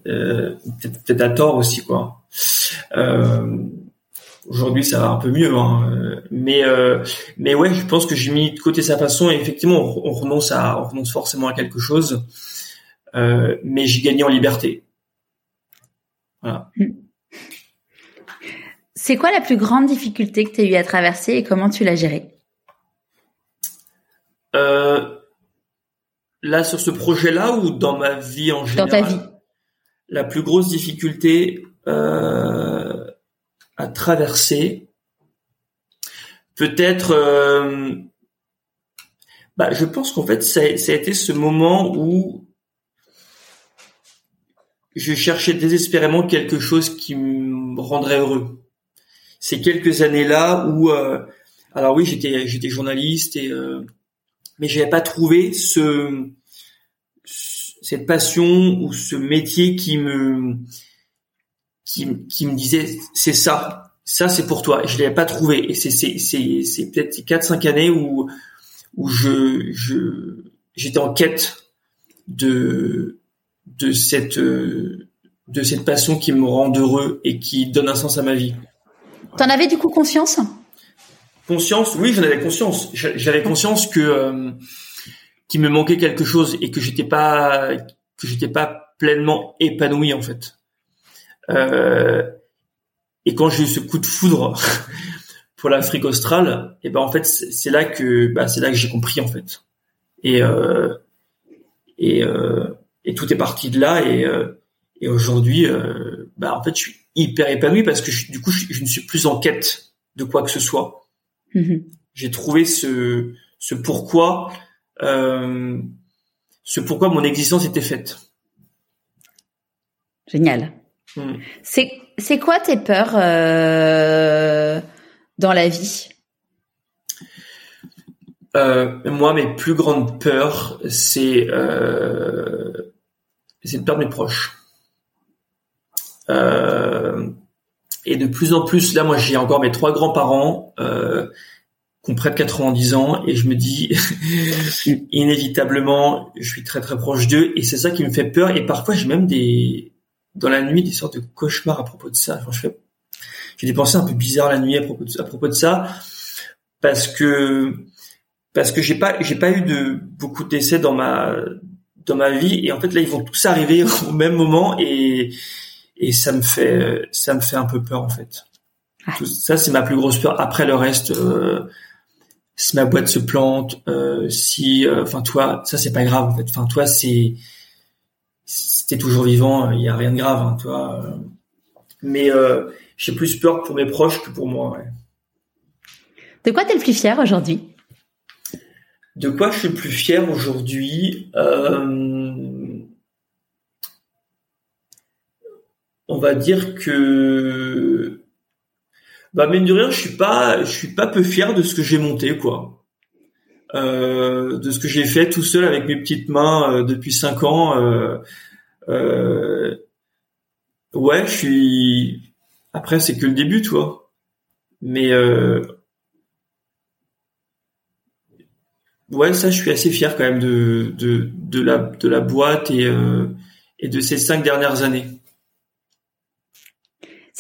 euh, peut-être à tort aussi, quoi. Euh, Aujourd'hui, ça va un peu mieux, hein. mais euh, mais ouais, je pense que j'ai mis de côté sa façon et effectivement, on, renonce à, on renonce forcément à quelque chose, euh, mais j'ai gagné en liberté. Voilà. C'est quoi la plus grande difficulté que tu as eu à traverser et comment tu l'as gérée? Euh, Là, sur ce projet-là ou dans ma vie en général Dans ta vie. La plus grosse difficulté, euh, à traverser. Peut-être, euh, bah, je pense qu'en fait, ça, ça, a été ce moment où je cherchais désespérément quelque chose qui me rendrait heureux. Ces quelques années-là où, euh, alors oui, j'étais j'étais journaliste et euh, mais j'avais pas trouvé ce cette passion ou ce métier qui me qui, qui me disait c'est ça, ça c'est pour toi. Je l'avais pas trouvé et c'est c'est c'est c'est peut-être quatre cinq années où où je je j'étais en quête de de cette de cette passion qui me rend heureux et qui donne un sens à ma vie. T'en avais du coup conscience Conscience, oui, j'en avais conscience. J'avais conscience que euh, qu'il me manquait quelque chose et que j'étais pas que j'étais pas pleinement épanoui en fait. Euh, et quand j'ai eu ce coup de foudre pour l'Afrique australe, et ben en fait c'est là que bah, c'est là que j'ai compris en fait. Et euh, et euh, et tout est parti de là et euh, et aujourd'hui euh, bah en fait je suis hyper épanoui parce que je, du coup je, ne suis plus en quête de quoi que ce soit. Mm-hmm. J'ai trouvé ce ce pourquoi euh, ce pourquoi mon existence était faite. Génial. Mm. C'est c'est quoi tes peurs euh, dans la vie? Euh, Moi, mes plus grandes peurs, c'est c'est de perdre mes proches. Euh, et de plus en plus, là, moi, j'ai encore mes trois grands-parents euh, qui ont près de 90 ans, et je me dis inévitablement, je suis très très proche d'eux, et c'est ça qui me fait peur. Et parfois, j'ai même des dans la nuit des sortes de cauchemars à propos de ça. Enfin, je fais, j'ai des pensées un peu bizarres la nuit à propos de, ça, parce que parce que j'ai pas j'ai pas eu de beaucoup de décès dans ma dans ma vie et en fait là ils vont tous arriver au même moment et et ça me fait ça me fait un peu peur en fait. Tout, ça c'est ma plus grosse peur. Après le reste, euh, si ma boîte se plante, euh, si enfin toi ça c'est pas grave en fait. Enfin toi c'est si t'es toujours vivant, il y a rien de grave, hein, toi. Mais euh, j'ai plus peur pour mes proches que pour moi. Ouais. De quoi t'es le plus fier aujourd'hui? De quoi je suis le plus fier aujourd'hui? Euh, On va dire que, bah mine de rien, je suis pas, je suis pas peu fier de ce que j'ai monté, quoi. Euh, de ce que j'ai fait tout seul avec mes petites mains euh, depuis cinq ans. Euh, euh, ouais, je suis. Après, c'est que le début, toi. Mais ouais, ça, je suis assez fier quand même de de, de la de la boîte et et de ces cinq dernières années.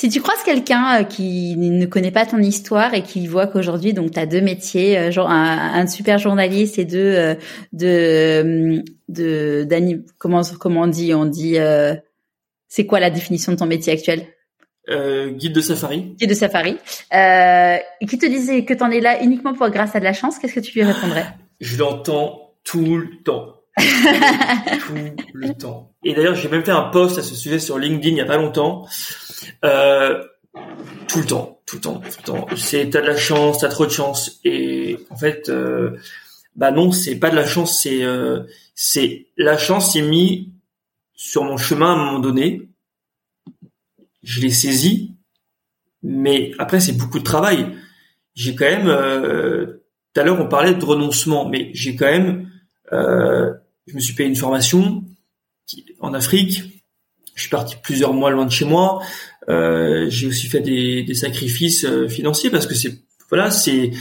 Si tu croises quelqu'un qui ne connaît pas ton histoire et qui voit qu'aujourd'hui donc tu as deux métiers, un, un, super journaliste et deux de de d'anim comment comment on dit on dit euh, c'est quoi la définition de ton métier actuel? Euh, guide de safari. Guide de safari. Euh, qui te disait que tu en es là uniquement pour grâce à de la chance, qu'est-ce que tu lui répondrais? Je l'entends tout le temps. tout le temps. Et d'ailleurs, j'ai même fait un post à ce sujet sur LinkedIn il y a pas longtemps. Euh, tout le temps. tout le temps, tout le temps. C'est t'as de la chance, t'as trop de chance. Et en fait, euh, bah non, c'est pas de la chance, c'est euh, c'est la chance s'est mis sur mon chemin à un moment donné. Je l'ai saisi, mais après c'est beaucoup de travail. J'ai quand même, euh, tout à l'heure on parlait de renoncement, mais j'ai quand même, euh, je me suis payé une formation en Afrique. Je suis parti plusieurs mois loin de chez moi. Euh, j'ai aussi fait des, des sacrifices euh, financiers parce que c'est voilà c'est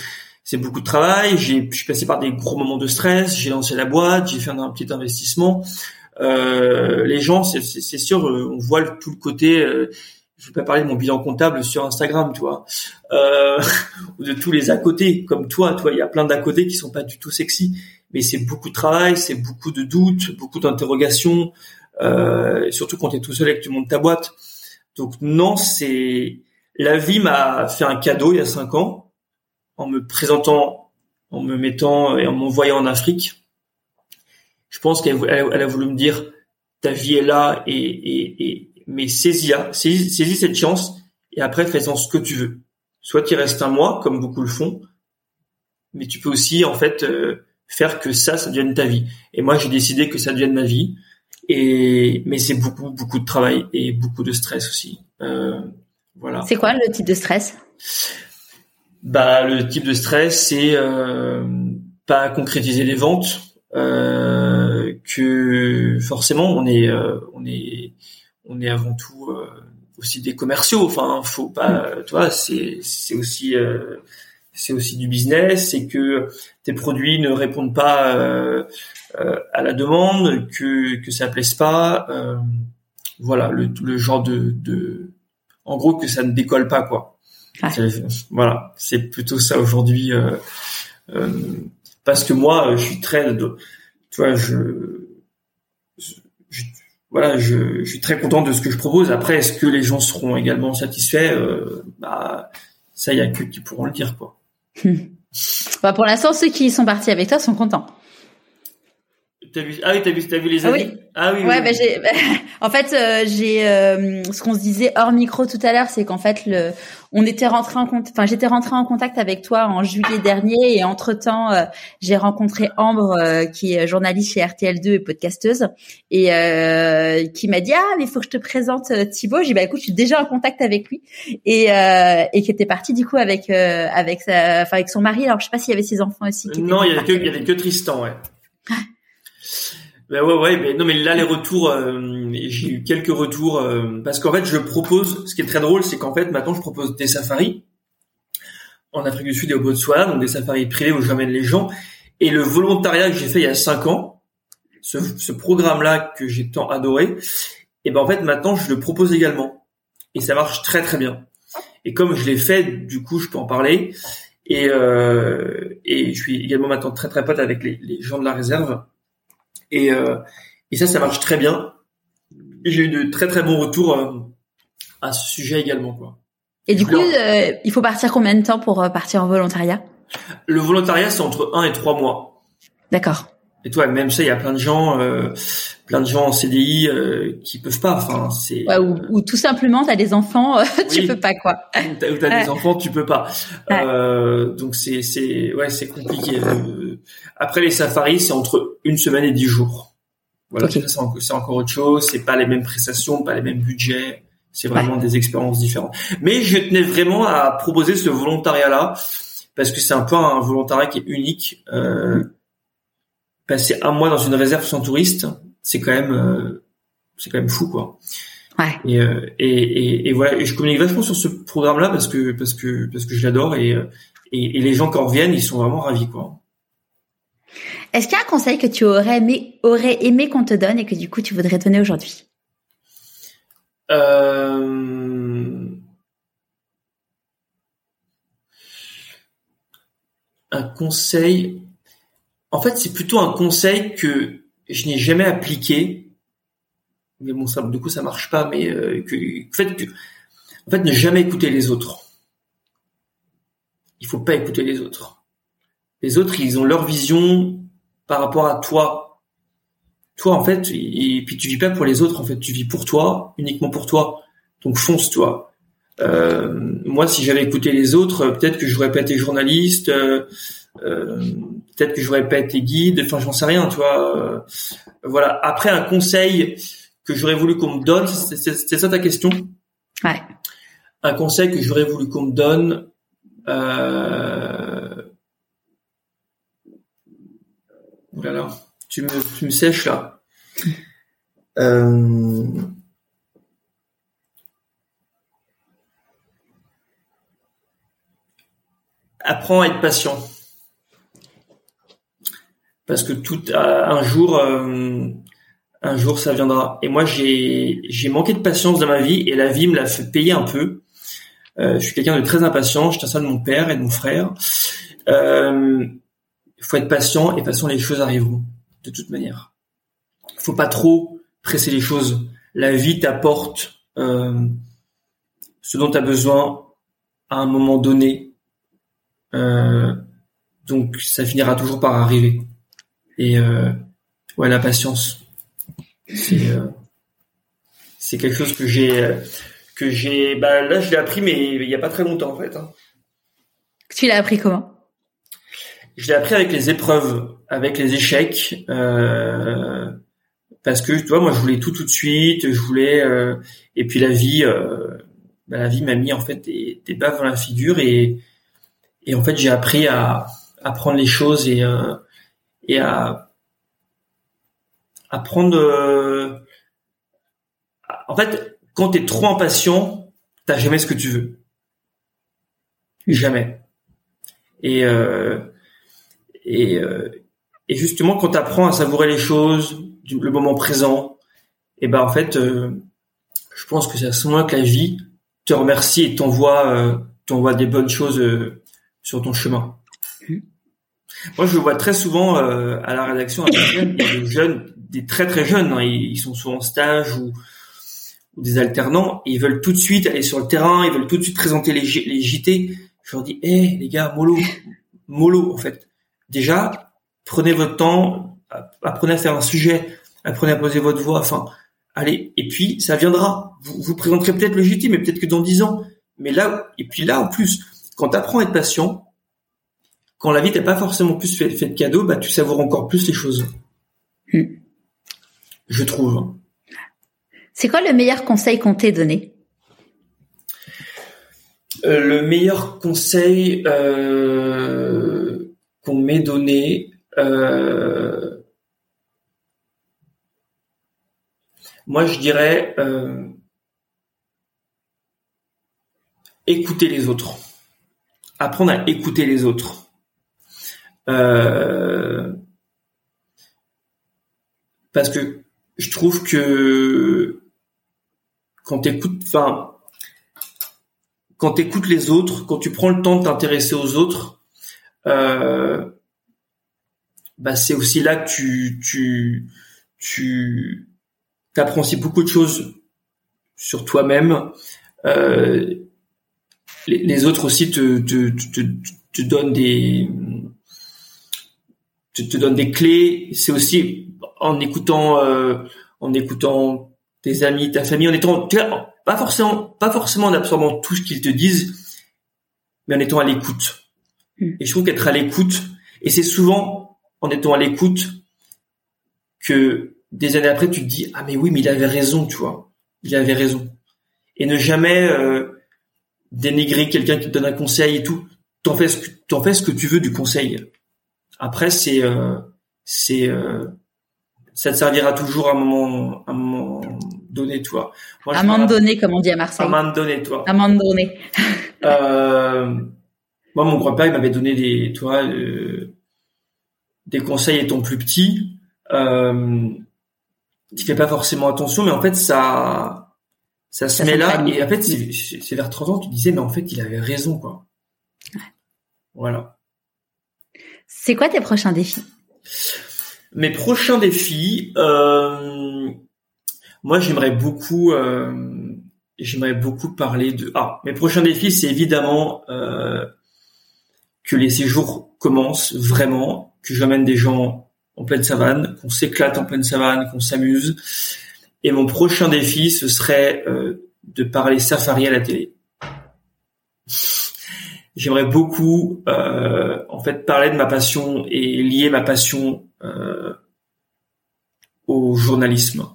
c'est beaucoup de travail. J'ai je suis passé par des gros moments de stress. J'ai lancé la boîte, j'ai fait un, petit investissement. Euh, les gens, c'est sûr, euh, on voit tout le côté. Euh, je vais pas parler de mon bilan comptable sur Instagram, tu vois, ou de tous les à côté, comme toi, toi, il y a plein d'à côté qui sont pas du tout sexy, mais c'est beaucoup de travail, c'est beaucoup de doutes, beaucoup d'interrogations, euh, surtout quand tu es tout seul et que tu montes ta boîte. Donc non, c'est la vie m'a fait un cadeau il y a cinq ans en me présentant, en me mettant et en m'envoyant en Afrique. Je pense qu'elle elle a voulu me dire ta vie est là et, et, et mais saisis, saisis, saisis cette chance et après fais-en ce que tu veux. Soit tu restes un mois comme beaucoup le font, mais tu peux aussi en fait euh, faire que ça, ça devienne ta vie. Et moi j'ai décidé que ça devienne ma vie. Et mais c'est beaucoup beaucoup de travail et beaucoup de stress aussi. Euh, voilà. C'est quoi le type de stress? Bah le type de stress c'est euh, pas concrétiser les ventes. Euh, que forcément on est euh, on est on est avant tout aussi des commerciaux. Enfin faut pas tu vois c'est c'est aussi c'est aussi du business, c'est que tes produits ne répondent pas euh, euh, à la demande, que que ça plaise pas, euh, voilà le, le genre de, de, en gros que ça ne décolle pas quoi. Voilà, c'est plutôt ça aujourd'hui. parce que moi, je suis très, tu vois, je, je, voilà, je, je, suis très content de ce que je propose. Après, est-ce que les gens seront également satisfaits? Bah, ça, il y a que qui pourront le dire, quoi. Bah pour l'instant, ceux qui sont partis avec toi sont contents. Vu, ah oui, t'as vu, t'as vu les amis. Ah oui. Ah oui. Ouais, Bah, j'ai, en fait, euh, j'ai euh, ce qu'on se disait hors micro tout à l'heure, c'est qu'en fait, le, on était rentré en contact, enfin, j'étais rentré en contact avec toi en juillet dernier, et entre temps, euh, j'ai rencontré Ambre, qui est journaliste chez RTL2 et podcasteuse, et qui m'a dit ah mais il faut que je te présente Thibaut. J'ai dit bah écoute, je suis déjà en contact avec lui, et et qui était parti du coup avec avec sa, enfin avec son mari. Alors je sais pas s'il y avait ses enfants aussi. non, il y avait que il y avait que Tristan, ouais. Ben ouais, ouais, mais non, mais là les retours, euh, j'ai eu quelques retours euh, parce qu'en fait je propose. Ce qui est très drôle, c'est qu'en fait maintenant je propose des safaris en Afrique du Sud et au Botswana, donc des safaris privés où j'amène les gens. Et le volontariat que j'ai fait il y a cinq ans, ce, ce programme-là que j'ai tant adoré, et ben en fait maintenant je le propose également et ça marche très très bien. Et comme je l'ai fait, du coup je peux en parler. Et, euh, et je suis également maintenant très très pote avec les gens de la réserve et, euh, et ça, ça marche très bien. Et j'ai eu de très très bons retours euh, à ce sujet également. Quoi. Et du coup, euh, il faut partir combien de temps pour partir en volontariat? Le volontariat, c'est entre 1 et 3 mois. D'accord. Et toi, même ça, il y a plein de gens, euh, plein de gens en CDI euh, qui peuvent pas. Enfin, c'est. Ouais, ou, ou, tout simplement, t'as des enfants, tu peux pas quoi. Ou t'as, ou t'as des enfants, tu peux pas. Euh, donc c'est, c'est, ouais, c'est compliqué. Après les safaris, c'est entre une semaine et dix jours. Voilà, c'est, c'est encore autre chose. C'est pas les mêmes prestations, pas les mêmes budgets. C'est vraiment des expériences différentes. Mais je tenais vraiment à proposer ce volontariat-là parce que c'est un peu un volontariat qui est unique. Euh, passer un mois dans une réserve sans touristes, c'est quand même euh, c'est quand même fou quoi. Ouais. Et, euh, et, et, et, voilà, et je communique vachement sur ce programme-là parce que parce que parce que je l'adore et, euh, et, et les gens qui en reviennent, ils sont vraiment ravis quoi. Est-ce qu'il y a un conseil que tu aurais aimé qu'on te donne et que du coup tu voudrais donner aujourd'hui? Euh... Un conseil en fait, c'est plutôt un conseil que je n'ai jamais appliqué. Mais bon, ça, du coup, ça marche pas. Mais euh, en fait, que, en ne jamais écouter les autres. Il faut pas écouter les autres. Les autres, ils ont leur vision par rapport à toi. Toi, en fait, et, puis tu vis pas pour les autres. En fait, tu vis pour toi, uniquement pour toi. Donc fonce, toi. Euh, moi, si j'avais écouté les autres, peut-être que j'aurais pas été journaliste, euh, euh, peut-être que j'aurais pas été guide. Enfin, j'en sais rien, tu vois. voilà. Après, un conseil que j'aurais voulu qu'on me donne, c'est ça ta question? Ouais. Un conseil que j'aurais voulu qu'on me donne. Euh... Voilà, tu me, tu me sèches là. Euh... apprends à être patient. Parce que tout un jour, euh, un jour ça viendra. Et moi j'ai j'ai manqué de patience dans ma vie et la vie me l'a fait payer un peu. Euh, je suis quelqu'un de très impatient. Je ça de mon père et de mon frère. Il euh, faut être patient et de toute façon les choses arriveront de toute manière. Il faut pas trop presser les choses. La vie t'apporte ce dont tu as besoin à un moment donné euh, donc ça finira toujours par arriver. Et euh, ouais, la patience, c'est euh, c'est quelque chose que j'ai que j'ai. Bah là, je l'ai appris, mais il y a pas très longtemps en fait. Hein. Tu l'as appris comment? Je l'ai appris avec les épreuves, avec les échecs. Euh, parce que tu vois moi je voulais tout tout de suite je voulais euh, et puis la vie euh, bah, la vie m'a mis en fait des, des baffes dans la figure et et en fait j'ai appris à, à prendre les choses et euh, et à à prendre euh, en fait quand tu es trop impatient t'as jamais ce que tu veux jamais et euh, et euh, et justement quand tu apprends à savourer les choses le moment présent et ben en fait je pense que c'est à ce moment que la vie te remercie et t'envoie t'envoie des bonnes choses sur ton chemin. Moi, je vois très souvent euh, à la rédaction des jeunes, des très très jeunes, hein, ils, sont souvent en stage ou, des alternants, ils veulent tout de suite aller sur le terrain, ils veulent tout de suite présenter les, les JT. Je leur dis, hé les gars, mollo, mollo en fait. Déjà, prenez votre temps, apprenez à faire un sujet, apprenez à poser votre voix, enfin, allez, et puis ça viendra. Vous, vous présenterez peut-être JT, mais peut-être que dans dix ans. Mais là, et puis là, en plus, quand tu apprends à être patient, quand la vie t'a pas forcément plus fait, de cadeaux, bah tu savoures encore plus les choses. Hmm. Je trouve. C'est quoi le meilleur conseil qu'on t'ait donné? Euh, Le meilleur conseil euh, qu'on donné, euh, moi je dirais écouter les autres apprendre à écouter les autres. Euh, parce que je trouve que quand t'écoutes, enfin, quand t'écoutes les autres, quand tu prends le temps de t'intéresser aux autres, euh, bah c'est aussi là que tu tu tu aussi beaucoup de choses sur toi-même. Euh, les, autres aussi te, te, te, te donnent des te, te donnent des clés. C'est aussi en écoutant euh, en écoutant tes amis, ta famille, en étant pas forcément pas forcément en absorbant tout ce qu'ils te disent, mais en étant à l'écoute. Et je trouve qu'être à l'écoute, et c'est souvent en étant à l'écoute que des années après tu te dis ah mais oui mais il avait raison tu vois il avait raison et ne jamais euh, dénigrer quelqu'un qui te donne un conseil et tout. T'en fais ce que t'en fais ce que tu veux du conseil. Après c'est euh, c'est euh, ça te servira toujours à un moment à un moment donné toi. Moi, à un moment donné comme on dit à Marseille. À un moment donné toi. À un moment donné. euh, moi mon grand-père il m'avait donné des toi euh, des conseils étant plus petit. Euh, tu fais pas forcément attention mais en fait ça ça se met là et en fait c'est vers 30 ans tu disais mais en fait il avait raison quoi. Voilà. C'est quoi tes prochains défis? Mes prochains défis, euh, moi j'aimerais beaucoup, euh, j'aimerais beaucoup parler de. Ah, mes prochains défis, c'est évidemment euh, que les séjours commencent vraiment, que j'amène des gens en pleine savane, qu'on s'éclate en pleine savane, qu'on s'amuse, et mon prochain défi, ce serait euh, de parler safari à la télé. j'aimerais beaucoup euh, en fait parler de ma passion et lier ma passion euh, au journalisme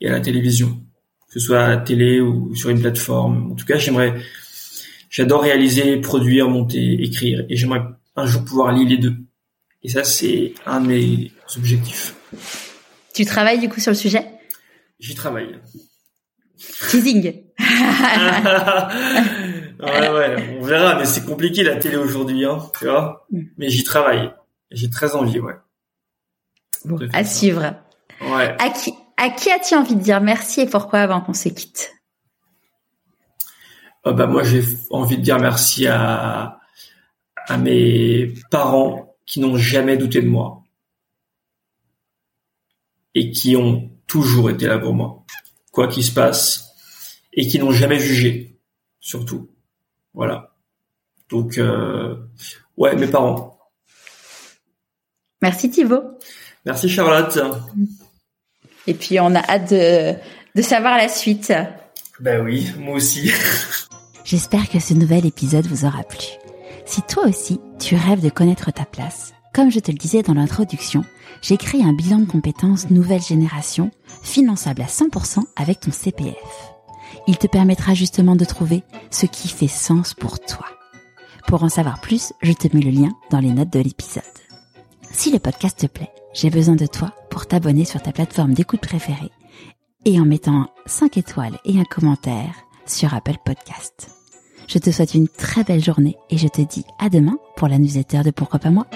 et à la télévision, que ce soit à la télé ou sur une plateforme. En tout cas, j'aimerais, j'adore réaliser, produire, monter, écrire, et j'aimerais un jour pouvoir lier les deux. Et ça, c'est un de mes objectifs. Tu travailles du coup sur le sujet? J'y travaille. Teasing. ouais, ouais, on verra, mais c'est compliqué la télé aujourd'hui, hein, tu vois. Mm. Mais j'y travaille. J'ai très envie, ouais. Bon, à suivre. Ouais. À qui, à qui as-tu envie de dire merci et pourquoi avant qu'on se quitte oh bah moi j'ai envie de dire merci à à mes parents qui n'ont jamais douté de moi et qui ont toujours été là pour moi, quoi qu'il se passe, et qui n'ont jamais jugé, surtout. Voilà. Donc, euh, ouais, mes parents. Merci Thibaut. Merci Charlotte. Et puis on a hâte de, de savoir la suite. Ben oui, moi aussi. J'espère que ce nouvel épisode vous aura plu. Si toi aussi, tu rêves de connaître ta place, comme je te le disais dans l'introduction, j'ai créé un bilan de compétences nouvelle génération, finançable à 100% avec ton CPF. Il te permettra justement de trouver ce qui fait sens pour toi. Pour en savoir plus, je te mets le lien dans les notes de l'épisode. Si le podcast te plaît, j'ai besoin de toi pour t'abonner sur ta plateforme d'écoute préférée et en mettant 5 étoiles et un commentaire sur Apple Podcast. Je te souhaite une très belle journée et je te dis à demain pour la newsletter de Pourquoi pas moi.